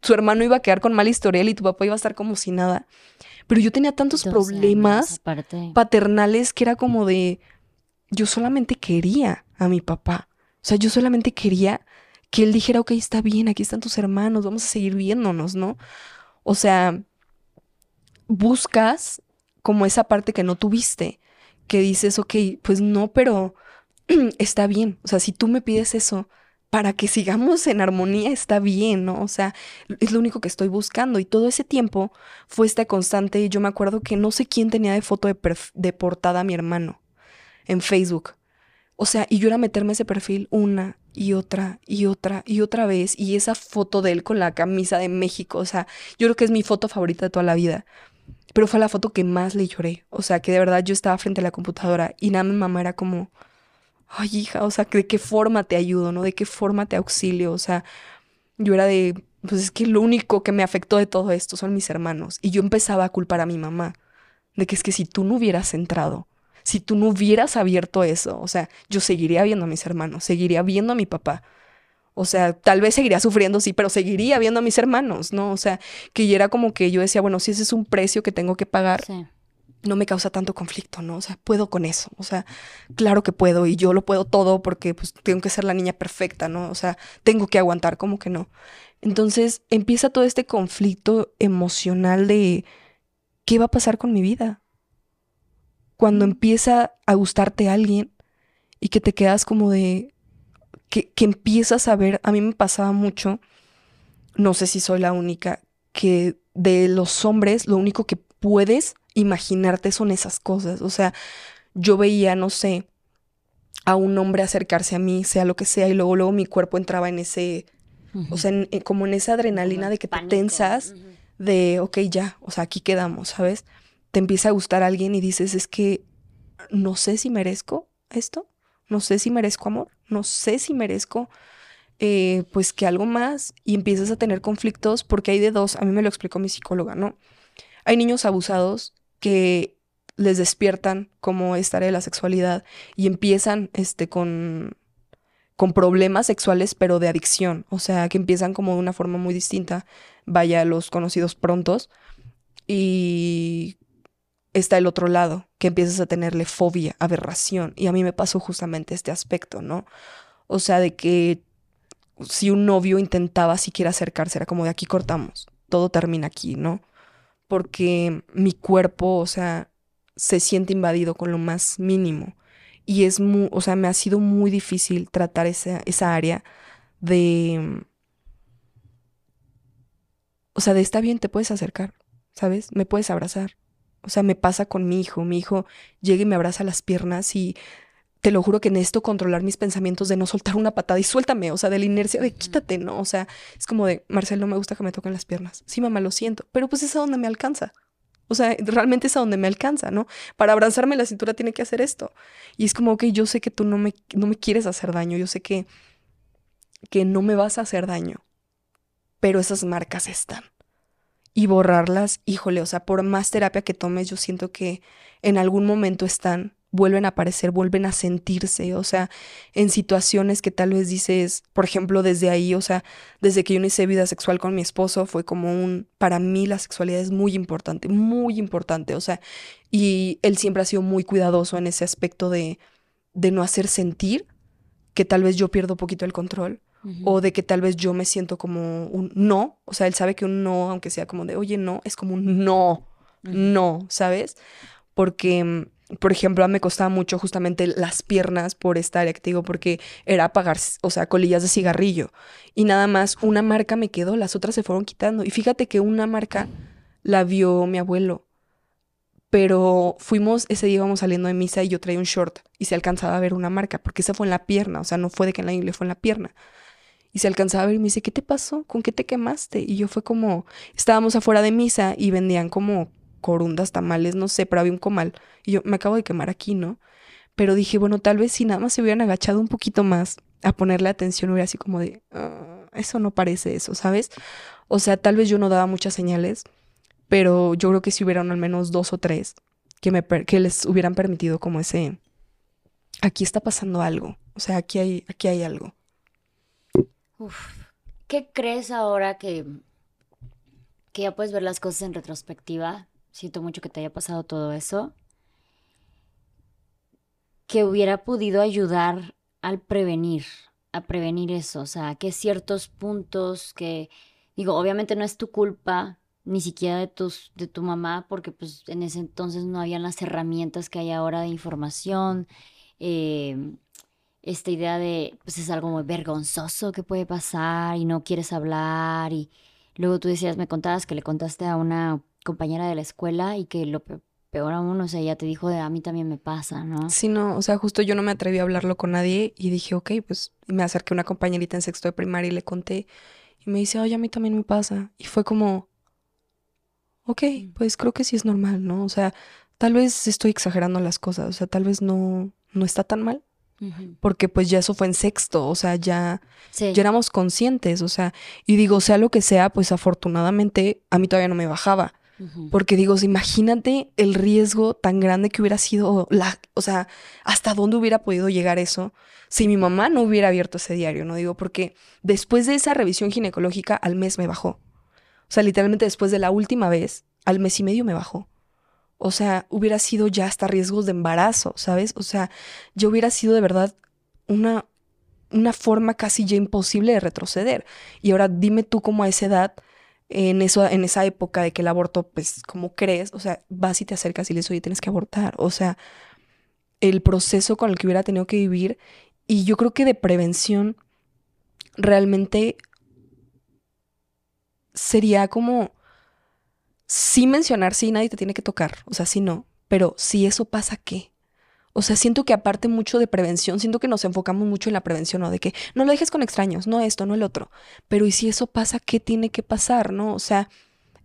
su hermano iba a quedar con mal historial y tu papá iba a estar como si nada. Pero yo tenía tantos 12 problemas paternales que era como de yo solamente quería a mi papá. O sea, yo solamente quería que él dijera, ok, está bien, aquí están tus hermanos, vamos a seguir viéndonos, ¿no? O sea, buscas como esa parte que no tuviste, que dices, ok, pues no, pero está bien. O sea, si tú me pides eso para que sigamos en armonía, está bien, ¿no? O sea, es lo único que estoy buscando. Y todo ese tiempo fue esta constante. Yo me acuerdo que no sé quién tenía de foto de, portada a mi hermano en Facebook. O sea, y yo era meterme ese perfil una y otra y otra y otra vez. Y esa foto de él con la camisa de México. O sea, yo creo que es mi foto favorita de toda la vida. Pero fue la foto que más le lloré. O sea, que de verdad yo estaba frente a la computadora y nada, mi mamá era como, ay hija, o sea, ¿de qué forma te ayudo, no? ¿De qué forma te auxilio? O sea, yo era de, pues es que lo único que me afectó de todo esto son mis hermanos. Y yo empezaba a culpar a mi mamá de que es que si tú no hubieras entrado, si tú no hubieras abierto eso, o sea, yo seguiría viendo a mis hermanos, seguiría viendo a mi papá. O sea, tal vez seguiría sufriendo, sí, pero seguiría viendo a mis hermanos, ¿no? O sea, que ya era como que yo decía, bueno, si ese es un precio que tengo que pagar, Sí. No me causa tanto conflicto, ¿no? O sea, puedo con eso. O sea, claro que puedo y yo lo puedo todo porque pues tengo que ser la niña perfecta, ¿no? O sea, tengo que aguantar, como que no. Entonces empieza todo este conflicto emocional de ¿qué va a pasar con mi vida? Cuando empieza a gustarte alguien y que te quedas como de que, que empiezas a ver, a mí me pasaba mucho, no sé si soy la única, que de los hombres lo único que puedes imaginarte son esas cosas. O sea, yo veía, no sé, a un hombre acercarse a mí, sea lo que sea, y luego, luego mi cuerpo entraba en ese, o sea, en- en- como en esa adrenalina de que te Pánico. tensas, Ujú. de, ok, ya, o sea, aquí quedamos, ¿sabes? Te empieza a gustar alguien y dices, es que no sé si merezco esto, no sé si merezco amor, no sé si merezco, eh, pues que algo más, y empiezas a tener conflictos porque hay de dos, a mí me lo explicó mi psicóloga, ¿no? Hay niños abusados que les despiertan como esta área de la sexualidad y empiezan este, con, con problemas sexuales, pero de adicción. O sea, que empiezan como de una forma muy distinta, vaya los conocidos prontos. Y está el otro lado, que empiezas a tenerle fobia, aberración. Y a mí me pasó justamente este aspecto, ¿no? O sea, de que si un novio intentaba siquiera acercarse, era como de aquí cortamos, todo termina aquí, ¿no? Porque mi cuerpo, o sea, se siente invadido con lo más mínimo. Y es muy, o sea, me ha sido muy difícil tratar esa, esa área de, o sea, de está bien, te puedes acercar, ¿sabes? Me puedes abrazar. O sea, me pasa con mi hijo. Mi hijo llega y me abraza las piernas y te lo juro que necesito controlar mis pensamientos de no soltar una patada y suéltame, o sea, de la inercia de quítate, ¿no? O sea, es como de, Marcel, no me gusta que me toquen las piernas. Sí, mamá, lo siento, pero pues es a donde me alcanza. O sea, realmente es a donde me alcanza, ¿no? Para abrazarme la cintura tiene que hacer esto. Y es como, ok, yo sé que tú no me, no me quieres hacer daño, yo sé que, que no me vas a hacer daño, pero esas marcas están. Y borrarlas, híjole, o sea, por más terapia que tomes, yo siento que en algún momento están, vuelven a aparecer, vuelven a sentirse, o sea, en situaciones que tal vez dices, por ejemplo, desde ahí, o sea, desde que yo inicié vida sexual con mi esposo, fue como un, para mí la sexualidad es muy importante, muy importante, o sea, y él siempre ha sido muy cuidadoso en ese aspecto de, de no hacer sentir que tal vez yo pierdo un poquito el control o de que tal vez yo me siento como un no, o sea, él sabe que un no, aunque sea como de, oye, no, es como un no, no, ¿sabes? Porque, mm, por ejemplo, me costaba mucho justamente las piernas por esta área que te digo, porque era apagar, o sea, colillas de cigarrillo. Y nada más una marca me quedó, las otras se fueron quitando. Y fíjate que una marca la vio mi abuelo. Pero fuimos, ese día íbamos saliendo de misa y yo traía un short y se alcanzaba a ver una marca, porque esa fue en la pierna, o sea, no fue de que en la ingle, fue en la pierna. Y se alcanzaba a ver y me dice, ¿qué te pasó? ¿Con qué te quemaste? Y yo fue como, estábamos afuera de misa y vendían como corundas, tamales, no sé, pero había un comal. Y yo me acabo de quemar aquí, ¿no? Pero dije, bueno, tal vez si nada más se hubieran agachado un poquito más a ponerle atención, hubiera así como de, "Ah, eso no parece eso, ¿sabes? O sea, tal vez yo no daba muchas señales, pero yo creo que si hubieran al menos dos o tres que, me que les hubieran permitido como ese, aquí está pasando algo, o sea, aquí hay, aquí hay algo. ¿Qué crees ahora que, que ya puedes ver las cosas en retrospectiva? Siento mucho que te haya pasado todo eso. Que hubiera podido ayudar al prevenir, a prevenir eso. O sea, que ciertos puntos que, digo, obviamente no es tu culpa, ni siquiera de tus, de tu mamá, porque pues en ese entonces no habían las herramientas que hay ahora de información. eh, esta idea de, pues es algo muy vergonzoso que puede pasar y no quieres hablar y luego tú decías, me contabas que le contaste a una compañera de la escuela y que lo pe- peor aún, o sea, ella te dijo de a mí también me pasa, ¿no? Sí, no, o sea, justo yo no me atreví a hablarlo con nadie y dije, ok, pues y me acerqué a una compañerita en sexto de primaria y le conté y me dice, oye, a mí también me pasa. Y fue como, ok, pues creo que sí es normal, ¿no? O sea, tal vez estoy exagerando las cosas, o sea, tal vez no, no está tan mal. porque pues ya eso fue en sexto, o sea, ya, Sí. ya éramos conscientes, o sea, y digo, sea lo que sea, pues afortunadamente a mí todavía no me bajaba. Porque digo, imagínate el riesgo tan grande que hubiera sido la, o sea, hasta dónde hubiera podido llegar eso si mi mamá no hubiera abierto ese diario, ¿no? Digo, porque después de esa revisión ginecológica al mes me bajó. O sea, literalmente después de la última vez, al mes y medio me bajó. O sea, hubiera sido ya hasta riesgos de embarazo, ¿sabes? O sea, yo hubiera sido de verdad una, una forma casi ya imposible de retroceder. Y ahora dime tú cómo a esa edad en, eso, en esa época de que el aborto, pues, ¿cómo crees? O sea, vas y te acercas y le oye, tienes que abortar. O sea, el proceso con el que hubiera tenido que vivir. Y yo creo que de prevención, realmente sería como, sí mencionar, sí, nadie te tiene que tocar. O sea, sí, no. Pero si eso pasa, ¿qué? O sea, siento que aparte mucho de prevención, siento que nos enfocamos mucho en la prevención, ¿no? De que no lo dejes con extraños, no esto, no el otro. Pero ¿y si eso pasa, qué tiene que pasar, no? O sea,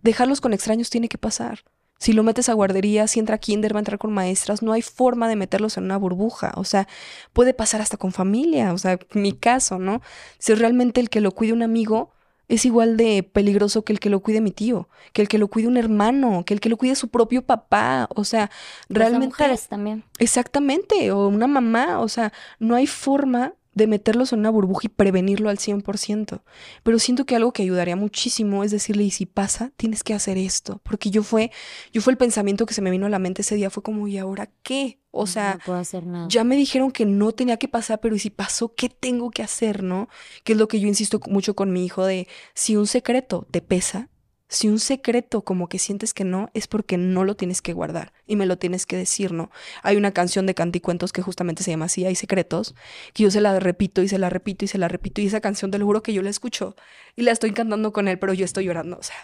dejarlos con extraños tiene que pasar. Si lo metes a guardería, si entra kinder, va a entrar con maestras, no hay forma de meterlos en una burbuja. O sea, puede pasar hasta con familia. O sea, mi caso, ¿no? Si realmente el que lo cuide un amigo es igual de peligroso que el que lo cuide mi tío, que el que lo cuide un hermano, que el que lo cuide su propio papá. O sea, Las realmente... mujeres también. Exactamente, o una mamá, o sea, no hay forma de meterlos en una burbuja y prevenirlo al 100%. Pero siento que algo que ayudaría muchísimo es decirle, y si pasa, tienes que hacer esto. Porque yo fue, yo fue el pensamiento que se me vino a la mente ese día, fue como, ¿y ahora qué? O sea, no puedo hacer nada. ya me dijeron que no tenía que pasar, pero ¿y si pasó, qué tengo que hacer, no? Que es lo que yo insisto mucho con mi hijo de, si un secreto te pesa, si un secreto como que sientes que no, es porque no lo tienes que guardar y me lo tienes que decir, ¿no? Hay una canción de Canticuentos que justamente se llama así, Hay secretos, que yo se la repito y se la repito y se la repito y esa canción te lo juro que yo la escucho y la estoy cantando con él, pero yo estoy llorando, o sea,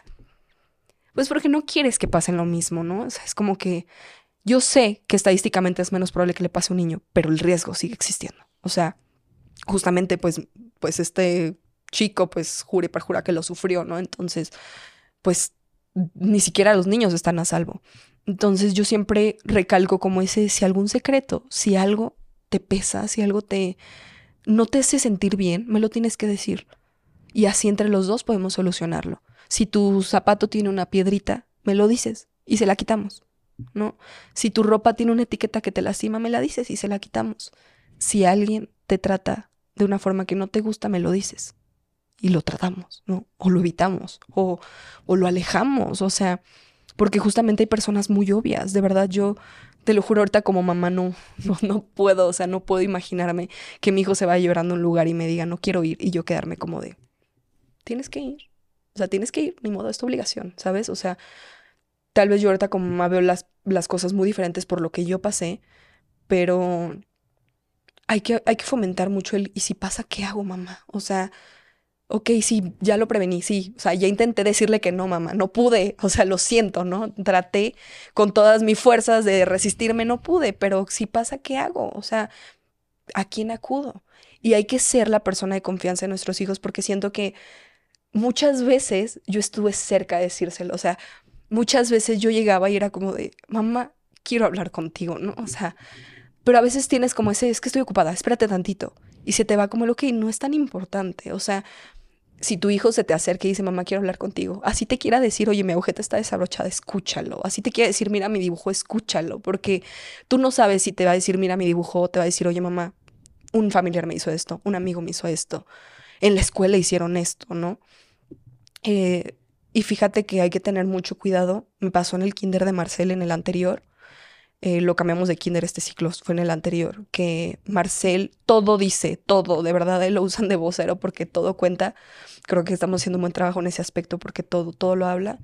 pues porque no quieres que pasen lo mismo, ¿no? O sea, es como que yo sé que estadísticamente es menos probable que le pase a un niño, pero el riesgo sigue existiendo. O sea, justamente pues, pues este chico pues jure para jura que lo sufrió, ¿no? Entonces, pues ni siquiera los niños están a salvo. Entonces yo siempre recalco como ese, si algún secreto, si algo te pesa, si algo te no te hace sentir bien, me lo tienes que decir. Y así entre los dos podemos solucionarlo. Si tu zapato tiene una piedrita, me lo dices y se la quitamos. ¿no? Si tu ropa tiene una etiqueta que te lastima, me la dices y se la quitamos. Si alguien te trata de una forma que no te gusta, me lo dices y lo tratamos, ¿no? O lo evitamos o, o lo alejamos, o sea, porque justamente hay personas muy obvias, de verdad yo te lo juro ahorita como mamá no, no, no puedo, o sea, no puedo imaginarme que mi hijo se vaya llorando a un lugar y me diga no quiero ir y yo quedarme como de, tienes que ir, o sea, tienes que ir, ni modo, es obligación, ¿sabes? O sea, tal vez yo ahorita como mamá veo las, las cosas muy diferentes por lo que yo pasé, pero hay que, hay que fomentar mucho el, ¿y si pasa qué hago, mamá? O sea, ok, sí, ya lo prevení, sí, o sea, ya intenté decirle que no, mamá, no pude, o sea, lo siento, ¿no? Traté con todas mis fuerzas de resistirme, no pude, pero si pasa, ¿qué hago? O sea, ¿a quién acudo? Y hay que ser la persona de confianza de nuestros hijos porque siento que muchas veces yo estuve cerca de decírselo, o sea, muchas veces yo llegaba y era como de, mamá, quiero hablar contigo, ¿no? O sea, pero a veces tienes como ese, es que estoy ocupada, espérate tantito. Y se te va como lo que no es tan importante. O sea, si tu hijo se te acerca y dice, mamá, quiero hablar contigo, así te quiera decir, oye, mi agujeta está desabrochada, escúchalo. Así te quiere decir, mira mi dibujo, escúchalo. Porque tú no sabes si te va a decir, mira mi dibujo, o te va a decir, oye, mamá, un familiar me hizo esto, un amigo me hizo esto, en la escuela hicieron esto, ¿no? Eh, y fíjate que hay que tener mucho cuidado. Me pasó en el kinder de Marcel en el anterior. Eh, lo cambiamos de kinder este ciclo, fue en el anterior, que Marcel todo dice, todo, de verdad, él lo usan de vocero porque todo cuenta. Creo que estamos haciendo un buen trabajo en ese aspecto porque todo, todo lo habla.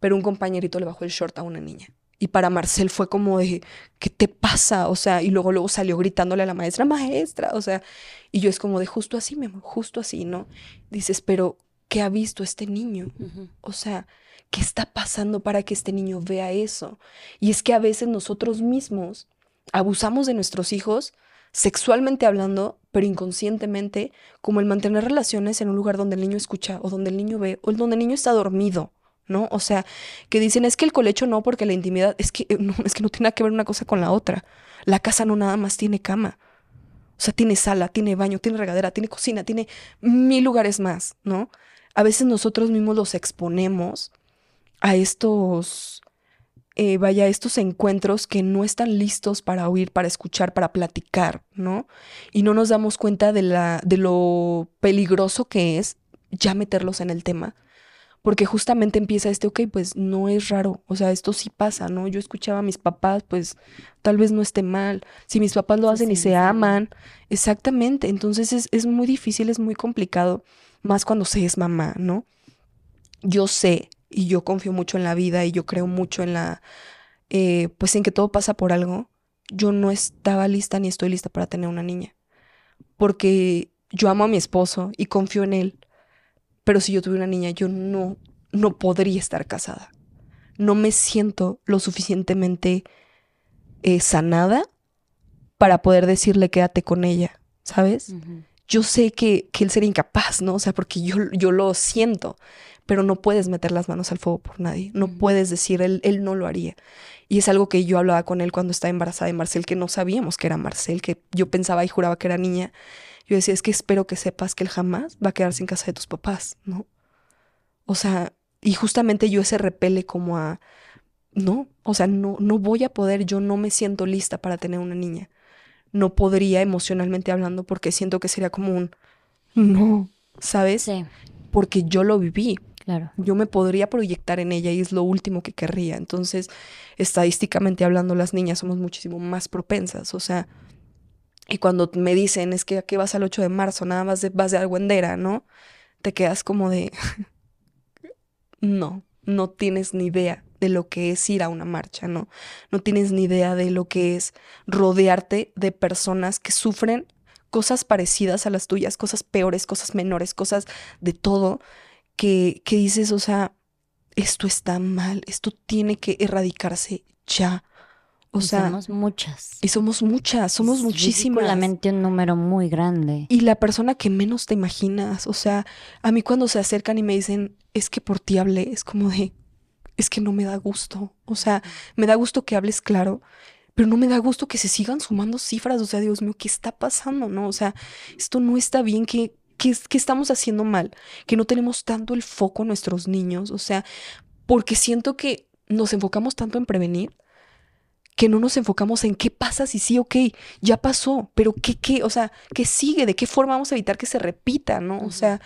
Pero un compañerito le bajó el short a una niña. Y para Marcel fue como de, ¿qué te pasa? O sea, y luego luego salió gritándole a la maestra, maestra, o sea, y yo es como de justo así, mi amor, justo así, ¿no? Dices, pero ¿qué ha visto este niño? Ujú. O sea, ¿qué está pasando para que este niño vea eso? Y es que a veces nosotros mismos abusamos de nuestros hijos sexualmente hablando, pero inconscientemente, como el mantener relaciones en un lugar donde el niño escucha o donde el niño ve o donde el niño está dormido, ¿no? O sea, que dicen es que el colecho no porque la intimidad es que eh, no, es que no tiene nada que ver una cosa con la otra. La casa no nada más tiene cama. O sea, tiene sala, tiene baño, tiene regadera, tiene cocina, tiene mil lugares más, ¿no? A veces nosotros mismos los exponemos a estos, eh, vaya, estos encuentros que no están listos para oír, para escuchar, para platicar, ¿no? Y no nos damos cuenta de, la, de lo peligroso que es ya meterlos en el tema porque justamente empieza este, ok, pues no es raro, o sea, esto sí pasa, ¿no? Yo escuchaba a mis papás, pues tal vez no esté mal, si mis papás lo hacen y se aman, exactamente, entonces es, es muy difícil, es muy complicado, más cuando se es mamá, ¿no? Yo sé y yo confío mucho en la vida y yo creo mucho en la, eh, pues en que todo pasa por algo, yo no estaba lista ni estoy lista para tener una niña, porque yo amo a mi esposo y confío en él pero si yo tuve una niña, yo no, no podría estar casada. No me siento lo suficientemente eh, sanada para poder decirle quédate con ella, ¿sabes? Yo sé que, que, él sería incapaz, ¿no? O sea, porque yo, yo lo siento, pero no puedes meter las manos al fuego por nadie. No puedes decir, él, él no lo haría. Y es algo que yo hablaba con él cuando estaba embarazada de Marcel, que no sabíamos que era Marcel, que yo pensaba y juraba que era niña. Yo decía, es que espero que sepas que él jamás va a quedarse en casa de tus papás, ¿no? O sea, y justamente yo ese repele como a, no, o sea, no, no voy a poder, yo no me siento lista para tener una niña. No podría emocionalmente hablando porque siento que sería como un, no, ¿sabes? Sí. Porque yo lo viví. Claro. Yo me podría proyectar en ella y es lo último que querría. Entonces, estadísticamente hablando, las niñas somos muchísimo más propensas. O sea, y cuando me dicen, es que aquí vas al 8 de marzo, nada más vas de argüendera, ¿no? Te quedas como de, no, no tienes ni idea de lo que es ir a una marcha, ¿no? No tienes ni idea de lo que es rodearte de personas que sufren cosas parecidas a las tuyas, cosas peores, cosas menores, cosas de todo, que, que dices, o sea, esto está mal, esto tiene que erradicarse ya. O sea, somos muchas. Y somos muchas, somos muchísimas. Solamente un número muy grande. Y la persona que menos te imaginas. O sea, a mí cuando se acercan y me dicen, es que por ti hablé, es como de, es que no me da gusto. O sea, me da gusto que hables claro, pero no me da gusto que se sigan sumando cifras. O sea, Dios mío, ¿qué está pasando? No, o sea, esto no está bien. ¿Qué, qué, qué estamos haciendo mal? Que no tenemos tanto el foco en nuestros niños. O sea, porque siento que nos enfocamos tanto en prevenir que no nos enfocamos en qué pasa si sí, ok, ya pasó, pero qué, qué, o sea, qué sigue, de qué forma vamos a evitar que se repita, ¿no? O sea,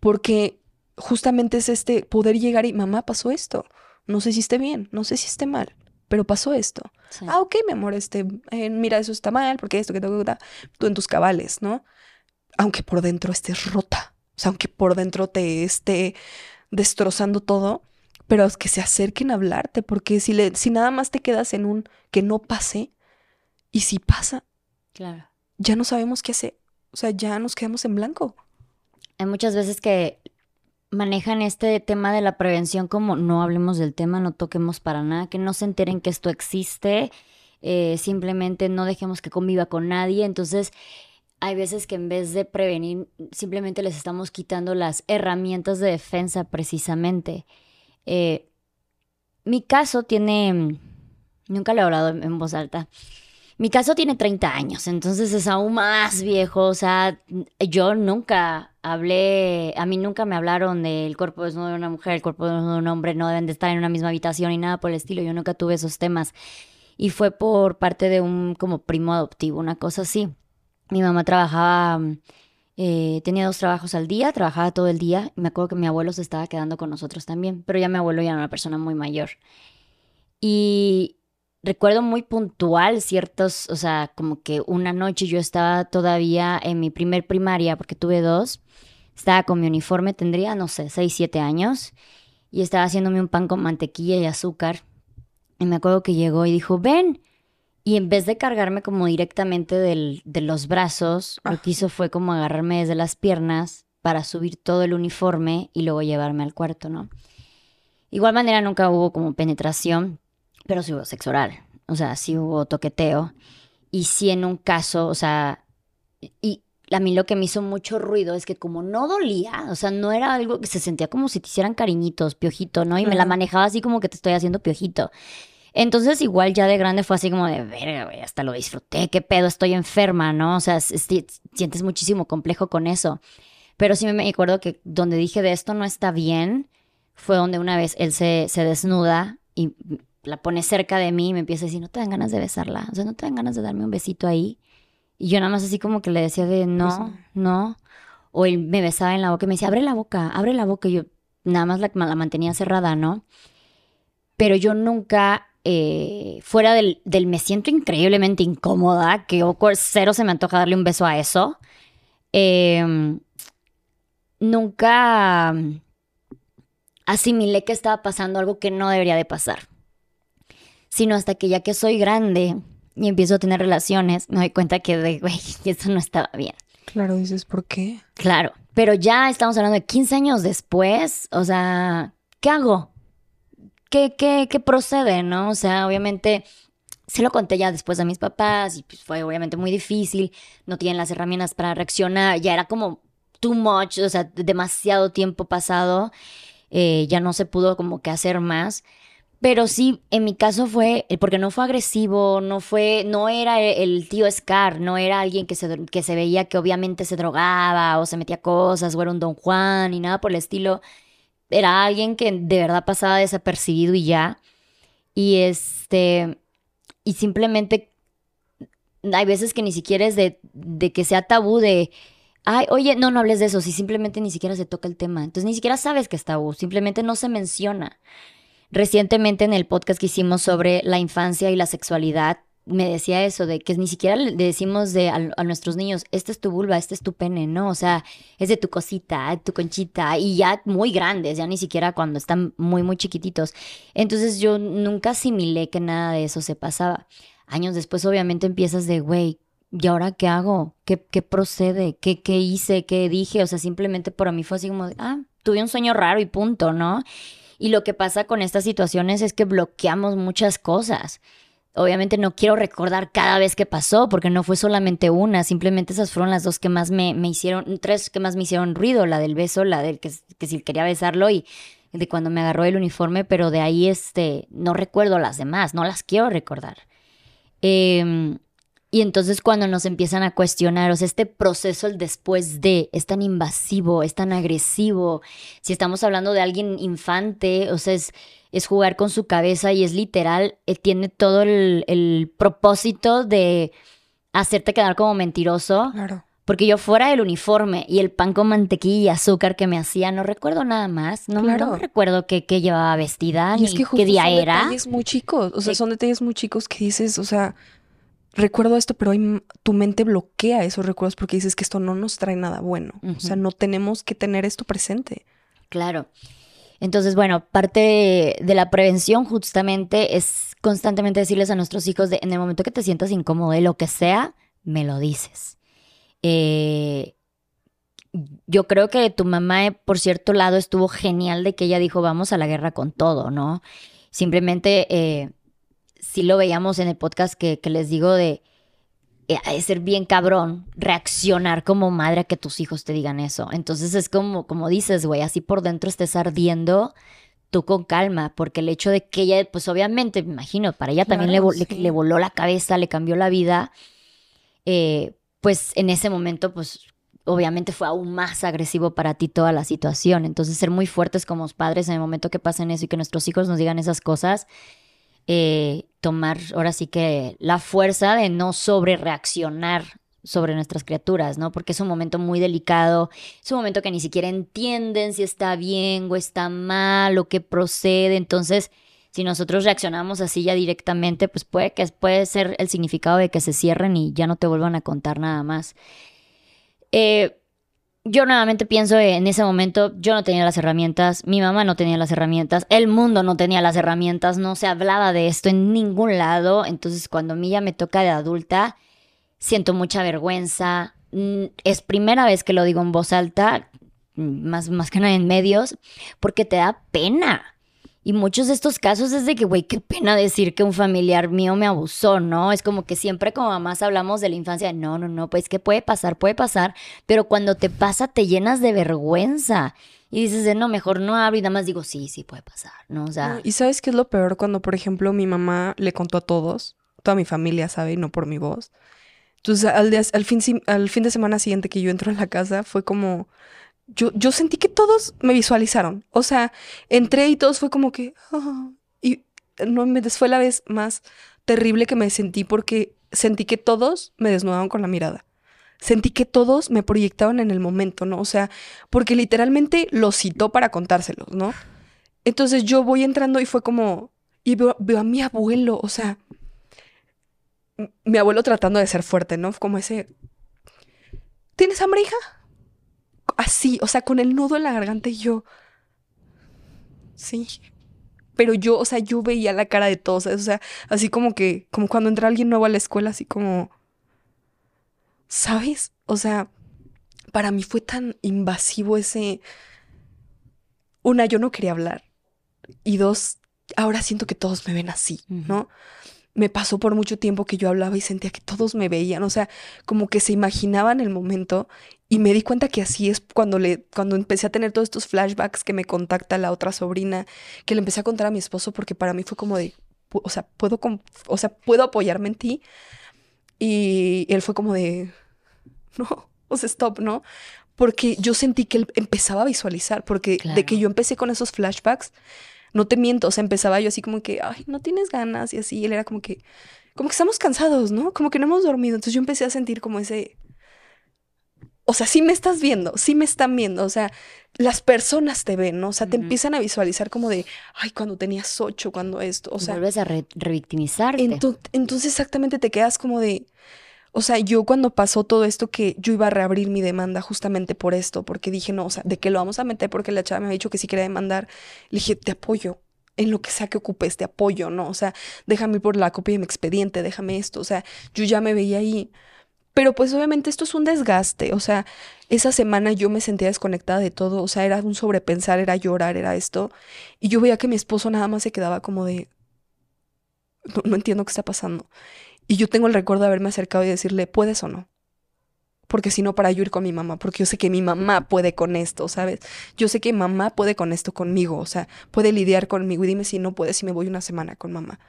porque justamente es este poder llegar y, mamá, pasó esto, no sé si esté bien, no sé si esté mal, pero pasó esto. Ah, ok, mi amor, este, eh, mira, eso está mal, porque esto, que todo, tú en tus cabales, ¿no? Aunque por dentro estés rota, o sea, aunque por dentro te esté destrozando todo, pero que se acerquen a hablarte, porque si, le, si nada más te quedas en un que no pase, y si pasa, claro. ya no sabemos qué hacer, o sea, ya nos quedamos en blanco. Hay muchas veces que manejan este tema de la prevención como no hablemos del tema, no toquemos para nada, que no se enteren que esto existe, eh, simplemente no dejemos que conviva con nadie, entonces hay veces que en vez de prevenir, simplemente les estamos quitando las herramientas de defensa precisamente. Eh, mi caso tiene, nunca lo he hablado en, voz alta, mi caso tiene 30 años, entonces es aún más viejo, o sea, yo nunca hablé, a mí nunca me hablaron del cuerpo desnudo de una mujer, el cuerpo desnudo de un hombre, no deben de estar en una misma habitación y nada por el estilo, yo nunca tuve esos temas. Y fue por parte de un como primo adoptivo, una cosa así. Mi mamá trabajaba eh, tenía dos trabajos al día, trabajaba todo el día. Me acuerdo que mi abuelo se estaba quedando con nosotros también, pero ya mi abuelo ya era una persona muy mayor. Y recuerdo muy puntual ciertos, o sea, como que una noche yo estaba todavía en mi primer primaria, porque tuve dos. Estaba con mi uniforme, tendría, no sé, 6, 7 años. Y estaba haciéndome un pan con mantequilla y azúcar. Y me acuerdo que llegó y dijo, ven. Y en vez de cargarme como directamente del, de los brazos, lo que hizo fue como agarrarme desde las piernas para subir todo el uniforme y luego llevarme al cuarto, ¿no? Igual manera nunca hubo como penetración, pero sí hubo sexo oral. O sea, sí hubo toqueteo. Y sí en un caso, o sea, y a mí lo que me hizo mucho ruido es que como no dolía, o sea, no era algo que se sentía como si te hicieran cariñitos, piojito, ¿no? Y me la manejaba así como que te estoy haciendo piojito. Entonces, igual ya de grande fue así como de, verga, güey, hasta lo disfruté, qué pedo, estoy enferma, ¿no? O sea, sientes muchísimo complejo con eso. Pero sí me- me acuerdo que donde dije de esto no está bien, fue donde una vez él se, se desnuda y la pone cerca de mí y me empieza a decir, no te dan ganas de besarla, o sea, no te dan ganas de darme un besito ahí. Y yo nada más así como que le decía de, no, no. O él me besaba en la boca y me decía, abre la boca, abre la boca. Y yo nada más la, la mantenía cerrada, ¿no? Pero yo nunca, eh, fuera del, del me siento increíblemente incómoda, que awkward, cero se me antoja darle un beso a eso. eh, nunca mm, asimilé que estaba pasando algo que no debería de pasar. Sino hasta que ya que soy grande y empiezo a tener relaciones, me doy cuenta que, de, güey, eso no estaba bien. Claro, dices, ¿por qué? Claro, pero ya estamos hablando de 15 años después, o sea, ¿qué hago? ¿Qué, qué, qué procede, no? O sea, obviamente se lo conté ya después a mis papás y pues fue obviamente muy difícil, no tienen las herramientas para reaccionar, ya era como too much, o sea, demasiado tiempo pasado, eh, ya no se pudo como que hacer más. Pero sí, en mi caso fue, eh, porque no fue agresivo, no fue, no era e- el tío Scar, no era alguien que se, que se veía que obviamente se drogaba o se metía cosas o era un Don Juan ni nada por el estilo. Era alguien que de verdad pasaba desapercibido y ya. Y este, y simplemente hay veces que ni siquiera es de, de que sea tabú de, ay, oye, no, no hables de eso, si simplemente ni siquiera se toca el tema. Entonces ni siquiera sabes que es tabú, simplemente no se menciona. Recientemente en el podcast que hicimos sobre la infancia y la sexualidad, me decía eso, de que ni siquiera le decimos de, a, nuestros niños, este es tu vulva, este es tu pene, ¿no? O sea, es de tu cosita, tu conchita, y ya muy grandes, ya ni siquiera cuando están muy, muy chiquititos. Entonces yo nunca asimilé que nada de eso se pasaba. Años después obviamente empiezas de, güey, ¿y ahora qué hago? ¿Qué, qué procede? ¿Qué, ¿Qué hice? ¿Qué dije? O sea, simplemente para mí fue así como, ah, tuve un sueño raro y punto, ¿no? Y lo que pasa con estas situaciones es que bloqueamos muchas cosas. Obviamente no quiero recordar cada vez que pasó, porque no fue solamente una, simplemente esas fueron las dos que más me, me hicieron, tres que más me hicieron ruido, la del beso, la del que, que si quería besarlo y de cuando me agarró el uniforme, pero de ahí este, no recuerdo las demás, no las quiero recordar. Eh, y entonces cuando nos empiezan a cuestionar, o sea, este proceso, el después de, es tan invasivo, es tan agresivo. Si estamos hablando de alguien infante, o sea, es, es jugar con su cabeza y es literal, eh, tiene todo el, el propósito de hacerte quedar como mentiroso. Claro. Porque yo fuera del uniforme y el pan con mantequilla y azúcar que me hacía, no recuerdo nada más. No, Claro. no recuerdo qué, qué llevaba vestida, Y ni es que justo qué día son era. detalles muy chicos, o sea, son detalles muy chicos que dices, o sea, recuerdo esto, pero hay- tu mente bloquea esos recuerdos porque dices que esto no nos trae nada bueno. O sea, no tenemos que tener esto presente. Claro. Entonces, bueno, parte de la prevención justamente es constantemente decirles a nuestros hijos de en el momento que te sientas incómodo de lo que sea, me lo dices. Eh, yo creo que tu mamá, eh, por cierto lado, estuvo genial de que ella dijo, vamos a la guerra con todo, ¿no? Simplemente, eh, sí lo veíamos en el podcast que, que les digo de, eh, de ser bien cabrón reaccionar como madre a que tus hijos te digan eso. Entonces es como, como dices, güey, así por dentro estés ardiendo, tú con calma, porque el hecho de que ella, pues obviamente, me imagino, para ella también le, Claro, vo- le- sí. le voló la cabeza, le cambió la vida, eh, pues en ese momento, pues obviamente fue aún más agresivo para ti toda la situación. Entonces ser muy fuertes como padres en el momento que pasen eso y que nuestros hijos nos digan esas cosas, eh, tomar ahora sí que la fuerza de no sobre reaccionar sobre nuestras criaturas, ¿no? Porque es un momento muy delicado, es un momento que ni siquiera entienden si está bien o está mal o qué procede, entonces si nosotros reaccionamos así ya directamente, pues puede que puede ser el significado de que se cierren y ya no te vuelvan a contar nada más. Eh, yo nuevamente pienso en ese momento, yo no tenía las herramientas, mi mamá no tenía las herramientas, el mundo no tenía las herramientas, no se hablaba de esto en ningún lado. Entonces, cuando a mí ya me toca de adulta, siento mucha vergüenza. Mm, Es primera vez que lo digo en voz alta, mm, más, más que nada en medios, porque te da pena. Y muchos de estos casos es de que, güey, qué pena decir que un familiar mío me abusó, ¿no? Es como que siempre como mamás hablamos de la infancia, no, no, no, pues que puede pasar, puede pasar, pero cuando te pasa te llenas de vergüenza y dices, no, mejor no hablo y nada más digo, sí, sí puede pasar, ¿no? O sea, y sabes qué es lo peor cuando, por ejemplo, mi mamá le contó a todos, toda mi familia sabe, y no por mi voz. Entonces, al, al, fin, al fin de semana siguiente que yo entro en la casa, fue como. Yo, yo sentí que todos me visualizaron. O sea, entré y todos fue como que. "Ah", y no me fue la vez más terrible que me sentí porque sentí que todos me desnudaban con la mirada. Sentí que todos me proyectaban en el momento, ¿no? O sea, porque literalmente los citó para contárselos, ¿no? Entonces yo voy entrando y fue como, y veo, veo a mi abuelo, o sea, mi abuelo tratando de ser fuerte, ¿no? Como ese, ¿tienes hambre, hija? Así, o sea, con el nudo en la garganta y yo, sí. Pero yo, o sea, yo veía la cara de todos, ¿sabes? o sea, así como que, como cuando entra alguien nuevo a la escuela, así como, ¿sabes? O sea, para mí fue tan invasivo ese, una, yo no quería hablar. Y dos, ahora siento que todos me ven así, ¿no? Me pasó por mucho tiempo que yo hablaba y sentía que todos me veían, o sea, como que se imaginaban el momento y me di cuenta que así es cuando le cuando empecé a tener todos estos flashbacks que me contacta la otra sobrina, que le empecé a contar a mi esposo porque para mí fue como de, o sea, puedo o sea, puedo apoyarme en ti. Y él fue como de no, o sea, stop, ¿no? Porque yo sentí que él empezaba a visualizar, porque de que yo empecé con esos flashbacks, no te miento, o sea, empezaba yo así como que, ay, no tienes ganas y así, y él era como que, como que estamos cansados, ¿no? Como que no hemos dormido, entonces yo empecé a sentir como ese, o sea, sí me estás viendo, sí me están viendo, o sea, las personas te ven, ¿no? O sea, te empiezan a visualizar como de, ay, cuando tenías ocho, cuando esto, o sea, vuelves a re- revictimizarte. Ento- entonces exactamente te quedas como de, o sea, yo cuando pasó todo esto que yo iba a reabrir mi demanda justamente por esto, porque dije, no, o sea, ¿de qué lo vamos a meter? Porque la chava me había dicho que sí quería demandar. Le dije, te apoyo. En lo que sea que ocupes, te apoyo, ¿no? O sea, déjame ir por la copia de mi expediente, déjame esto. O sea, yo ya me veía ahí. Pero pues obviamente esto es un desgaste. O sea, esa semana yo me sentía desconectada de todo. O sea, era un sobrepensar, era llorar, era esto. Y yo veía que mi esposo nada más se quedaba como de, no, entiendo qué está pasando. Y yo tengo el recuerdo de haberme acercado y decirle, ¿puedes o no? Porque si no, para yo ir con mi mamá, porque yo sé que mi mamá puede con esto, ¿sabes? Yo sé que mamá puede con esto conmigo, o sea, puede lidiar conmigo y dime si no puede, si me voy una semana con mamá.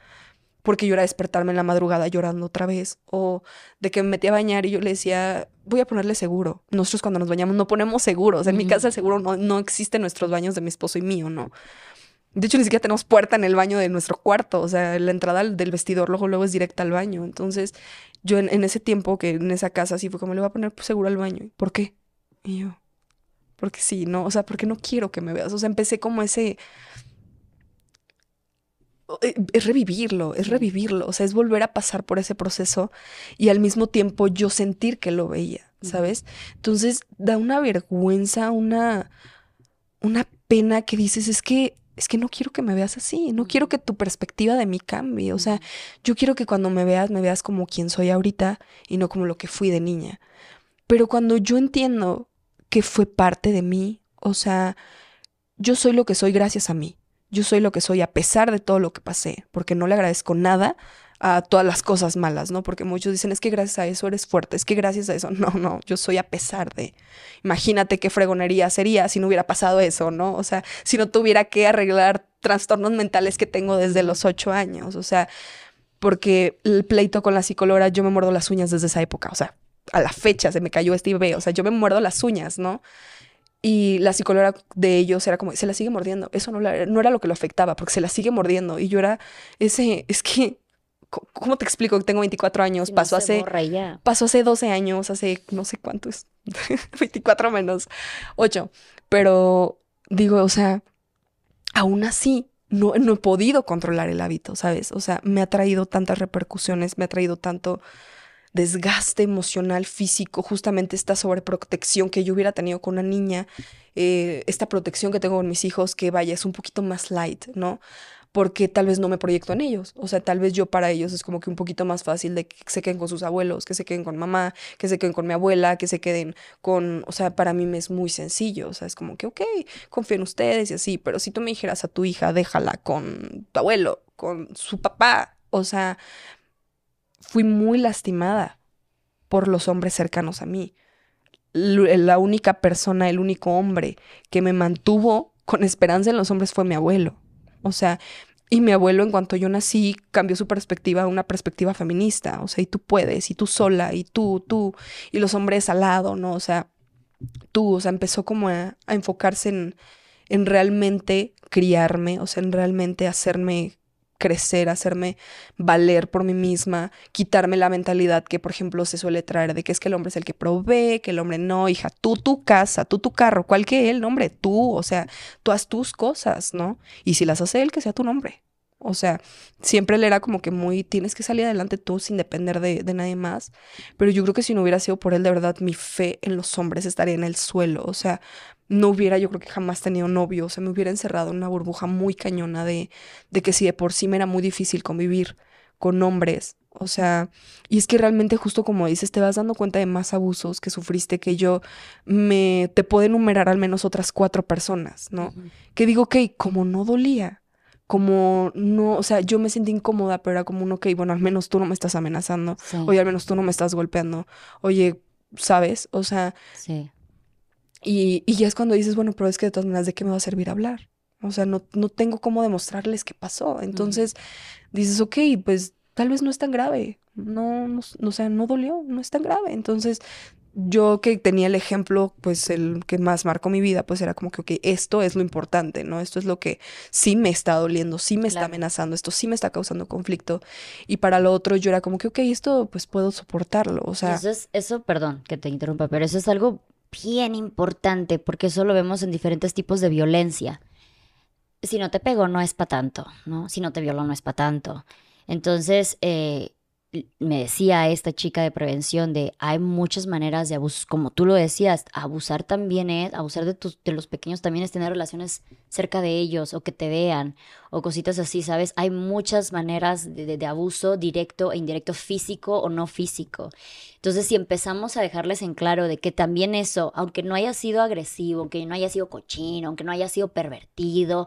Porque yo era despertarme en la madrugada llorando otra vez, o de que me metí a bañar y yo le decía, voy a ponerle seguro. Nosotros cuando nos bañamos no ponemos seguros, en mi casa el seguro no, no existe en nuestros baños de mi esposo y mío, ¿no? De hecho, ni siquiera tenemos puerta en el baño de nuestro cuarto. O sea, la entrada del vestidor luego, luego es directa al baño. Entonces, yo en, en ese tiempo que en esa casa sí fue como le voy a poner pues, seguro al baño. ¿Por qué? Y yo, porque sí, no, o sea, porque no quiero que me veas. O sea, empecé como ese. Eh, Es revivirlo, es revivirlo. O sea, es volver a pasar por ese proceso y al mismo tiempo yo sentir que lo veía, ¿sabes? Entonces, da una vergüenza, una una pena que dices, es que, es que no quiero que me veas así, no quiero que tu perspectiva de mí cambie. O sea, yo quiero que cuando me veas, me veas como quien soy ahorita y no como lo que fui de niña. Pero cuando yo entiendo que fue parte de mí, o sea, yo soy lo que soy gracias a mí. Yo soy lo que soy a pesar de todo lo que pasé, porque no le agradezco nada a todas las cosas malas, ¿no? Porque muchos dicen, es que gracias a eso eres fuerte, es que gracias a eso, no, no, yo soy a pesar de. Imagínate qué fregonería sería si no hubiera pasado eso, ¿no? O sea, si no tuviera que arreglar trastornos mentales que tengo desde los ocho años, o sea, porque el pleito con la psicóloga, yo me muerdo las uñas desde esa época, o sea, a la fecha se me cayó este bebé, o sea, yo me muerdo las uñas, ¿no? Y la psicóloga de ellos era como, se la sigue mordiendo. Eso no, la- no era lo que lo afectaba, porque se la sigue mordiendo. Y yo era ese, es que, ¿cómo te explico? Tengo 24 años, no pasó hace, pasó hace 12 años, hace no sé cuánto es, 24 menos 8. Pero digo, o sea, aún así no, no he podido controlar el hábito, ¿sabes? O sea, me ha traído tantas repercusiones, me ha traído tanto desgaste emocional, físico, justamente esta sobreprotección que yo hubiera tenido con una niña, eh, esta protección que tengo con mis hijos, que vaya, es un poquito más light, ¿no? porque tal vez no me proyecto en ellos. O sea, tal vez yo para ellos es como que un poquito más fácil de que se queden con sus abuelos, que se queden con mamá, que se queden con mi abuela, que se queden con, o sea, para mí me es muy sencillo. O sea, es como que, ok, confío en ustedes y así, pero si tú me dijeras a tu hija, déjala con tu abuelo, con su papá, o sea, fui muy lastimada por los hombres cercanos a mí. La única persona, el único hombre que me mantuvo con esperanza en los hombres fue mi abuelo. O sea, y mi abuelo en cuanto yo nací cambió su perspectiva a una perspectiva feminista. O sea, y tú puedes, y tú sola, y tú, tú, y los hombres al lado, ¿no? O sea, tú, o sea, empezó como a, a enfocarse en, en realmente criarme, o sea, en realmente hacerme crecer, hacerme valer por mí misma, quitarme la mentalidad que, por ejemplo, se suele traer de que es que el hombre es el que provee, que el hombre no, hija, tú tu casa, tú tu carro, ¿cuál que él, nombre? Tú, o sea, tú haz tus cosas, ¿no? Y si las hace él, que sea tu nombre. O sea, siempre él era como que muy, tienes que salir adelante tú sin depender de, de, nadie más. Pero yo creo que si no hubiera sido por él, de verdad, mi fe en los hombres estaría en el suelo. O sea, no hubiera, yo creo que jamás tenido novio, o sea, me hubiera encerrado en una burbuja muy cañona de, de que si de por sí me era muy difícil convivir con hombres, o sea, y es que realmente justo como dices, te vas dando cuenta de más abusos que sufriste que yo, me, te puedo enumerar al menos otras cuatro personas, ¿no? Que digo, ok, como no dolía, como no, o sea, yo me sentí incómoda, pero era como un, ok, bueno, al menos tú no me estás amenazando, Sí. oye, al menos tú no me estás golpeando, oye, ¿sabes? O sea, Sí. Y, y ya es cuando dices, bueno, pero es que de todas maneras, ¿de qué me va a servir hablar? O sea, no, no tengo cómo demostrarles qué pasó. Entonces dices, ok, pues tal vez no es tan grave. No, no, o sea, no dolió, no es tan grave. Entonces, yo que tenía el ejemplo, pues el que más marcó mi vida, pues era como que, ok, esto es lo importante, ¿no? Esto es lo que sí me está doliendo, sí me está amenazando, esto sí me está causando conflicto. Y para lo otro, yo era como que, ok, esto pues puedo soportarlo. O sea, Eso es, eso, perdón que te interrumpa, pero eso es algo bien importante porque eso lo vemos en diferentes tipos de violencia. Si no te pego, no es para tanto, ¿no? Si no te violo, no es para tanto. Entonces, eh, me decía esta chica de prevención de hay muchas maneras de abusar, como tú lo decías, abusar también es, abusar de, tus, de los pequeños también es tener relaciones cerca de ellos o que te vean o cositas así, ¿sabes? Hay muchas maneras de, de- abuso directo e indirecto, físico o no físico. Entonces, si empezamos a dejarles en claro de que también eso, aunque no haya sido agresivo, aunque no haya sido cochino, aunque no haya sido pervertido,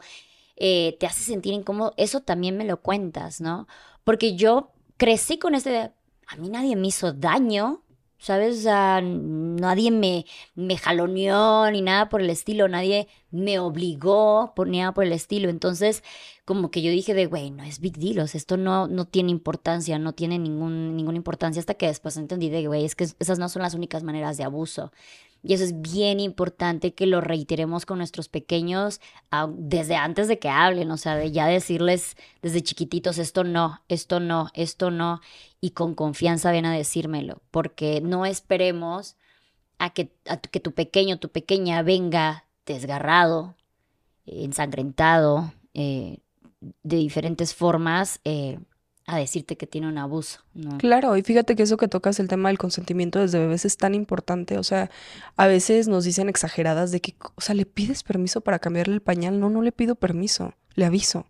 eh, te hace sentir incómodo, eso también me lo cuentas, ¿no? Porque yo crecí con este, a mí nadie me hizo daño, ¿sabes? O nadie me, me jaloneó ni nada por el estilo, nadie me obligó por nada por el estilo. Entonces, como que yo dije de, güey, no es big deal, esto no, no tiene importancia, no tiene ningún, ninguna importancia hasta que después entendí de, güey, es que esas no son las únicas maneras de abuso. Y eso es bien importante que lo reiteremos con nuestros pequeños desde antes de que hablen, o sea, de ya decirles desde chiquititos, esto no, esto no, esto no, y con confianza ven a decírmelo, porque no esperemos a que, a que tu pequeño, tu pequeña venga desgarrado, ensangrentado, eh, de diferentes formas, eh, a decirte que tiene un abuso, ¿no? Claro, y fíjate que eso que tocas, el tema del consentimiento desde bebés es tan importante. O sea, a veces nos dicen exageradas de que, o sea, ¿le pides permiso para cambiarle el pañal? No, no le pido permiso, le aviso.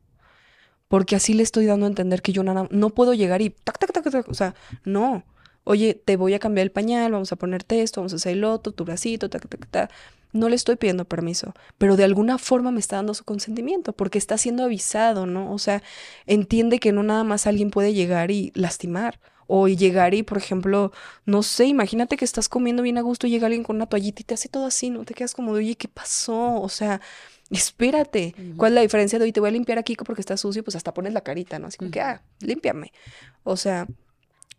Porque así le estoy dando a entender que yo nada, no puedo llegar y tac, tac, tac, tac. O sea, no. Oye, te voy a cambiar el pañal, vamos a ponerte esto, vamos a hacer el otro, tu bracito, tac, tac, tac. No le estoy pidiendo permiso, pero de alguna forma me está dando su consentimiento porque está siendo avisado, ¿no? O sea, entiende que no nada más alguien puede llegar y lastimar. O llegar y, por ejemplo, no sé, imagínate que estás comiendo bien a gusto y llega alguien con una toallita y te hace todo así, ¿no? Te quedas como de, oye, ¿qué pasó? O sea, espérate. ¿Cuál es la diferencia de hoy te voy a limpiar aquí porque está sucio? Pues hasta pones la carita, ¿no? Así como que, ah, límpiame. O sea,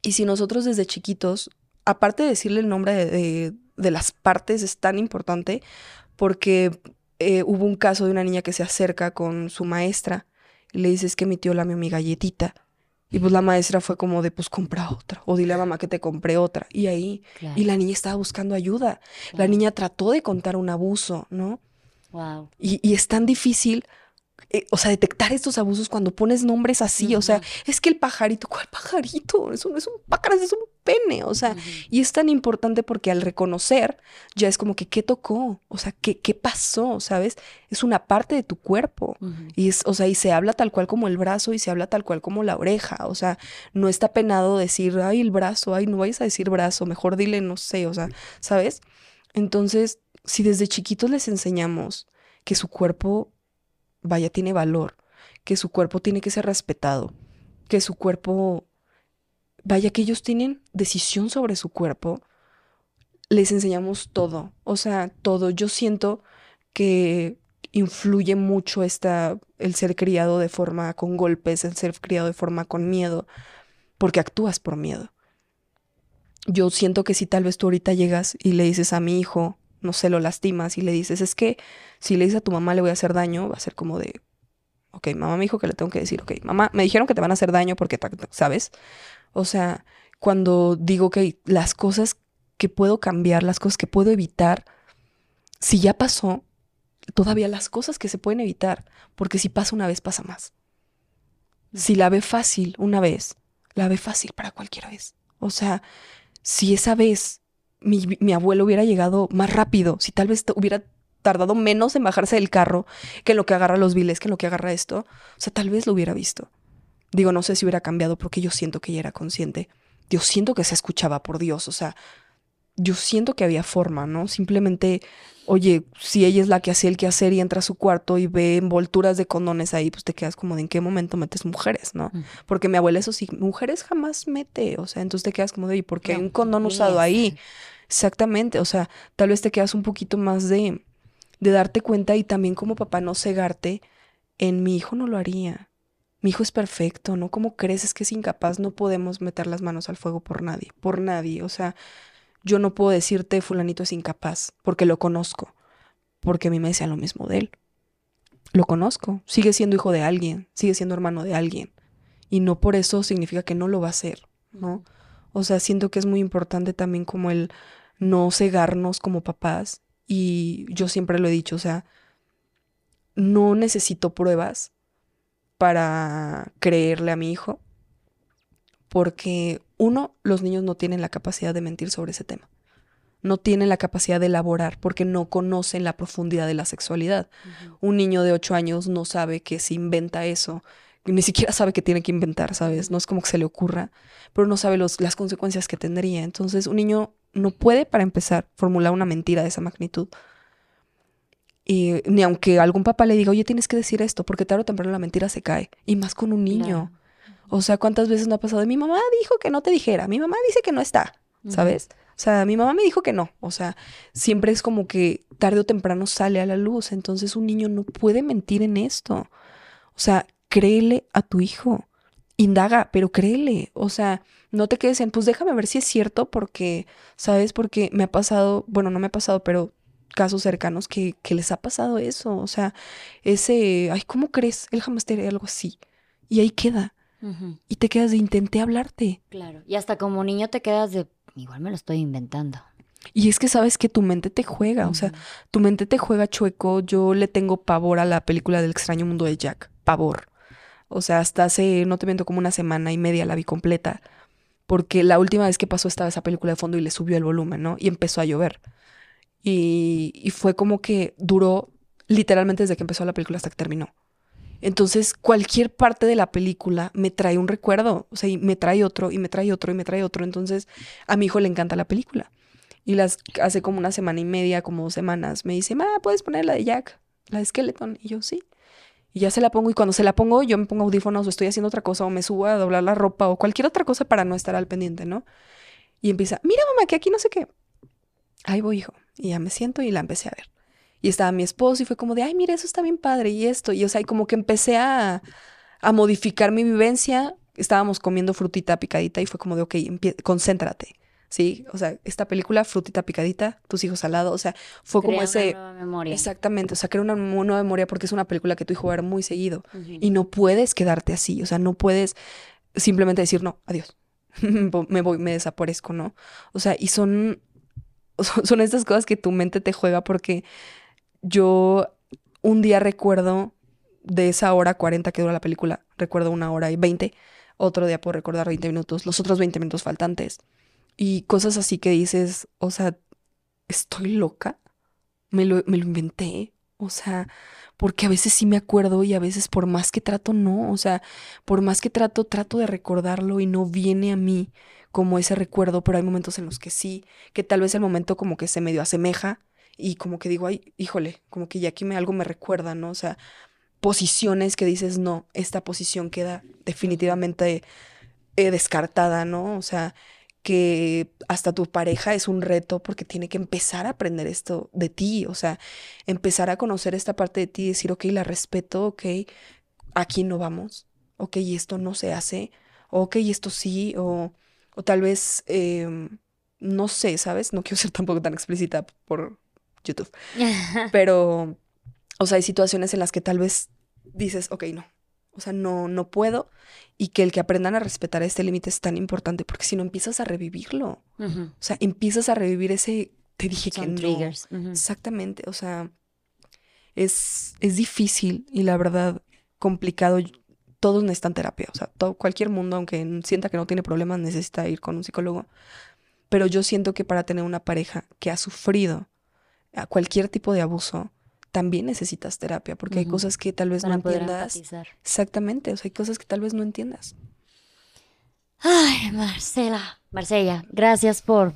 y si nosotros desde chiquitos, aparte de decirle el nombre de, de- de las partes, es tan importante porque eh, hubo un caso de una niña que se acerca con su maestra y le dice, es que mi tío lame mi galletita. Y pues la maestra fue como de, pues compra otra. O dile a mamá que te compré otra. Y ahí, Claro. y la niña estaba buscando ayuda. La niña trató de contar un abuso, ¿no? Wow. Y, y es tan difícil eh, o sea, detectar estos abusos cuando pones nombres así, o sea, es que el pajarito, ¿cuál pajarito? Eso no es un pájaro, es un pene, o sea, y es tan importante porque al reconocer ya es como que, ¿qué tocó? O sea, ¿qué, qué pasó? ¿Sabes? Es una parte de tu cuerpo. Y es, o sea, y se habla tal cual como el brazo y se habla tal cual como la oreja, o sea, no está penado decir, ay, el brazo, ay, no vayas a decir brazo, mejor dile, no sé, o sea, ¿sabes? Entonces, si desde chiquitos les enseñamos que su cuerpo vaya, tiene valor, que su cuerpo tiene que ser respetado, que su cuerpo, vaya, que ellos tienen decisión sobre su cuerpo, les enseñamos todo, o sea, todo. Yo siento que influye mucho esta, el ser criado de forma con golpes, el ser criado de forma con miedo, porque actúas por miedo. Yo siento que si tal vez tú ahorita llegas y le dices a mi hijo, no sé, lo lastimas y le dices, es que si le dices a tu mamá le voy a hacer daño, va a ser como de, ok, mamá me dijo que le tengo que decir, ok, mamá, me dijeron que te van a hacer daño porque, ¿sabes? O sea, cuando digo que las cosas que puedo cambiar, las cosas que puedo evitar, si ya pasó, todavía las cosas que se pueden evitar, porque si pasa una vez, pasa más. Si la ve fácil una vez, la ve fácil para cualquier vez. O sea, si esa vez mi, abuelo hubiera llegado más rápido, si tal vez hubiera tardado menos en bajarse del carro que en lo que agarra los viles, que en lo que agarra esto, o sea, tal vez lo hubiera visto. Digo, no sé si hubiera cambiado porque yo siento que ella era consciente. Yo siento que se escuchaba por Dios, o sea, yo siento que había forma, ¿no? Simplemente, oye, si ella es la que hace el que hacer y entra a su cuarto y ve envolturas de condones ahí, pues te quedas como de en qué momento metes mujeres, ¿no? Porque mi abuela, eso sí, mujeres jamás mete, o sea, entonces te quedas como de, oye, ¿por qué hay un condón usado ahí? Exactamente, o sea, tal vez te quedas un poquito más de, de darte cuenta y también como papá no cegarte en mi hijo no lo haría. Mi hijo es perfecto, ¿no? ¿Cómo crees es que es incapaz? No podemos meter las manos al fuego por nadie, por nadie. O sea, yo no puedo decirte fulanito es incapaz, porque lo conozco, porque a mí me decían lo mismo de él. Lo conozco, sigue siendo hijo de alguien, sigue siendo hermano de alguien, y no por eso significa que no lo va a ser, ¿no? O sea, siento que es muy importante también como el no cegarnos como papás, y yo siempre lo he dicho, o sea, no necesito pruebas para creerle a mi hijo, porque uno, los niños no tienen la capacidad de mentir sobre ese tema. No tienen la capacidad de elaborar porque no conocen la profundidad de la sexualidad. Un niño de ocho años no sabe que si inventa eso, ni siquiera sabe que tiene que inventar, ¿sabes? No es como que se le ocurra, pero no sabe las consecuencias que tendría. Entonces, un niño no puede, para empezar, formular una mentira de esa magnitud. Y, ni aunque algún papá le diga, oye, tienes que decir esto, porque tarde o temprano la mentira se cae. Y más con un niño. O sea, ¿cuántas veces no ha pasado? Mi mamá dijo que no te dijera, mi mamá dice que no está, ¿sabes? O sea, mi mamá me dijo que no. O sea, siempre es como que tarde o temprano sale a la luz. Entonces un niño no puede mentir en esto. O sea, créele a tu hijo. Indaga, pero créele. O sea, no te quedes en, pues déjame ver si es cierto porque, ¿sabes? Porque me ha pasado, bueno, no me ha pasado, pero casos cercanos que, que les ha pasado eso. O sea, ese, ay, ¿cómo crees? Él jamás te haría algo así. Y ahí queda. Y te quedas de intenté hablarte. Claro. Y hasta como niño te quedas de igual me lo estoy inventando. Y es que sabes que tu mente te juega, o sea, tu mente te juega chueco. Yo le tengo pavor a la película del extraño mundo de Jack, pavor. O sea, hasta hace, no te miento, como una semana y media la vi completa, porque la última vez que pasó estaba esa película de fondo y le subió el volumen, ¿no? Y empezó a llover. Y, y fue como que duró literalmente desde que empezó la película hasta que terminó. Entonces, cualquier parte de la película me trae un recuerdo, o sea, y me trae otro, y me trae otro, y me trae otro. Entonces, a mi hijo le encanta la película. Y las hace como una semana y media, como dos semanas, me dice, ma, ¿puedes poner la de Jack? La de Skeleton. Y yo, sí. Y ya se la pongo, y cuando se la pongo, yo me pongo audífonos, o estoy haciendo otra cosa, o me subo a doblar la ropa, o cualquier otra cosa para no estar al pendiente, ¿no? Y empieza, mira, mamá, que aquí no sé qué. Ahí voy, hijo. Y ya me siento y la empecé a ver. Y estaba mi esposo y fue como de, ay, mira, eso está bien padre y esto. Y o sea, y como que empecé a, a modificar mi vivencia. Estábamos comiendo frutita picadita y fue como de, ok, concéntrate. Sí, o sea, esta película, frutita picadita, tus hijos al lado, o sea, fue como ese... Una nueva memoria. Exactamente, o sea, crea una nueva memoria porque es una película que tu hijo va a ver muy seguido. Y no puedes quedarte así, o sea, no puedes simplemente decir, no, adiós, me voy, me desaparezco, ¿no? O sea, y son, son estas cosas que tu mente te juega porque yo un día recuerdo de esa hora 40 que dura la película, recuerdo una hora y 20. Otro día puedo recordar 20 minutos, los otros 20 minutos faltantes. Y cosas así que dices, o sea, estoy loca. Me lo, me lo inventé. O sea, porque a veces sí me acuerdo y a veces por más que trato, no. O sea, por más que trato, trato de recordarlo y no viene a mí como ese recuerdo, pero hay momentos en los que sí, que tal vez el momento como que se medio asemeja y como que digo, ay, híjole, como que ya aquí me, algo me recuerda, ¿no? O sea, posiciones que dices, no, esta posición queda definitivamente eh, descartada, ¿no? O sea, que hasta tu pareja es un reto porque tiene que empezar a aprender esto de ti, o sea, empezar a conocer esta parte de ti y decir, ok, la respeto, ok, aquí no vamos, ok, esto no se hace, ok, esto sí, o, o tal vez, em, no sé, ¿sabes? No quiero ser tampoco tan explícita por YouTube, pero, o sea, hay situaciones en las que tal vez dices, ok, no, o sea, no, no puedo. Y que el que aprendan a respetar este límite es tan importante porque si no empiezas a revivirlo. O sea, empiezas a revivir ese, te dije que no. Exactamente, o sea, es, es difícil y la verdad complicado. Todos necesitan terapia, o sea, todo, cualquier mundo, aunque sienta que no tiene problemas, necesita ir con un psicólogo. Pero yo siento que para tener una pareja que ha sufrido a cualquier tipo de abuso, también necesitas terapia, porque hay cosas que tal vez no entiendas. Exactamente, o sea, hay cosas que tal vez no entiendas. Ay, Marcela, Marcela, gracias por,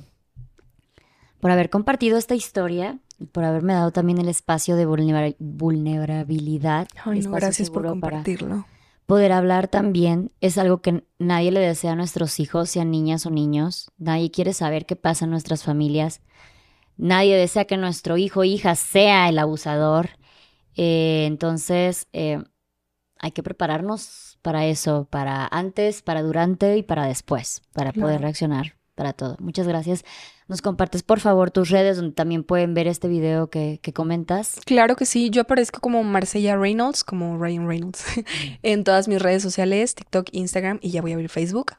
por haber compartido esta historia y por haberme dado también el espacio de vulnerabilidad. Ay, no, gracias por compartirlo. Poder hablar también es algo que nadie le desea a nuestros hijos, sean niñas o niños. Nadie quiere saber qué pasa en nuestras familias. Nadie desea que nuestro hijo o hija sea el abusador. Eh, entonces, eh, hay que prepararnos para eso, para antes, para durante y para después, para poder reaccionar para todo. Muchas gracias. Nos compartes, por favor, tus redes donde también pueden ver este video que, que comentas. Claro que sí. Yo aparezco como Marcella Reynolds, como Ryan Reynolds, en todas mis redes sociales, TikTok, Instagram y ya voy a abrir Facebook.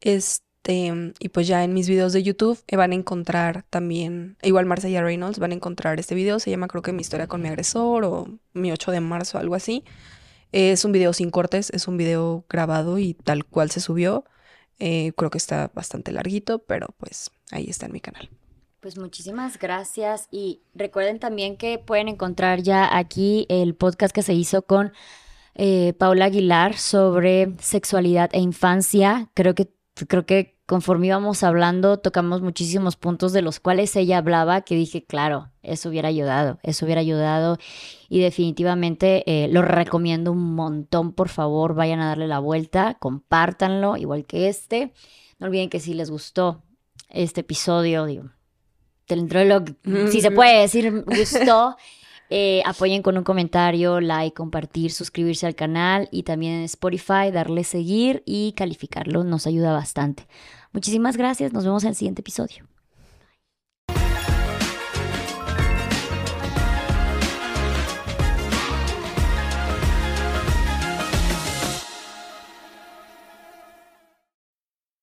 Este este, y pues ya en mis videos de YouTube eh, van a encontrar también, igual Marcella Reynolds, van a encontrar este video, se llama creo que mi historia con mi agresor o mi 8 de marzo, algo así. Es un video sin cortes, es un video grabado y tal cual se subió. Eh, creo que está bastante larguito, pero pues ahí está en mi canal. Pues muchísimas gracias y recuerden también que pueden encontrar ya aquí el podcast que se hizo con eh, Paula Aguilar sobre sexualidad e infancia. Creo que creo que conforme íbamos hablando, tocamos muchísimos puntos de los cuales ella hablaba que dije, claro, eso hubiera ayudado, eso hubiera ayudado y definitivamente eh, lo recomiendo un montón, por favor, vayan a darle la vuelta, compártanlo, igual que este. No olviden que si les gustó este episodio, digo, dentro de lo si se puede decir, gustó. Eh, apoyen con un comentario, like, compartir, suscribirse al canal y también en Spotify, darle seguir y calificarlo. Nos ayuda bastante. Muchísimas gracias. Nos vemos en el siguiente episodio.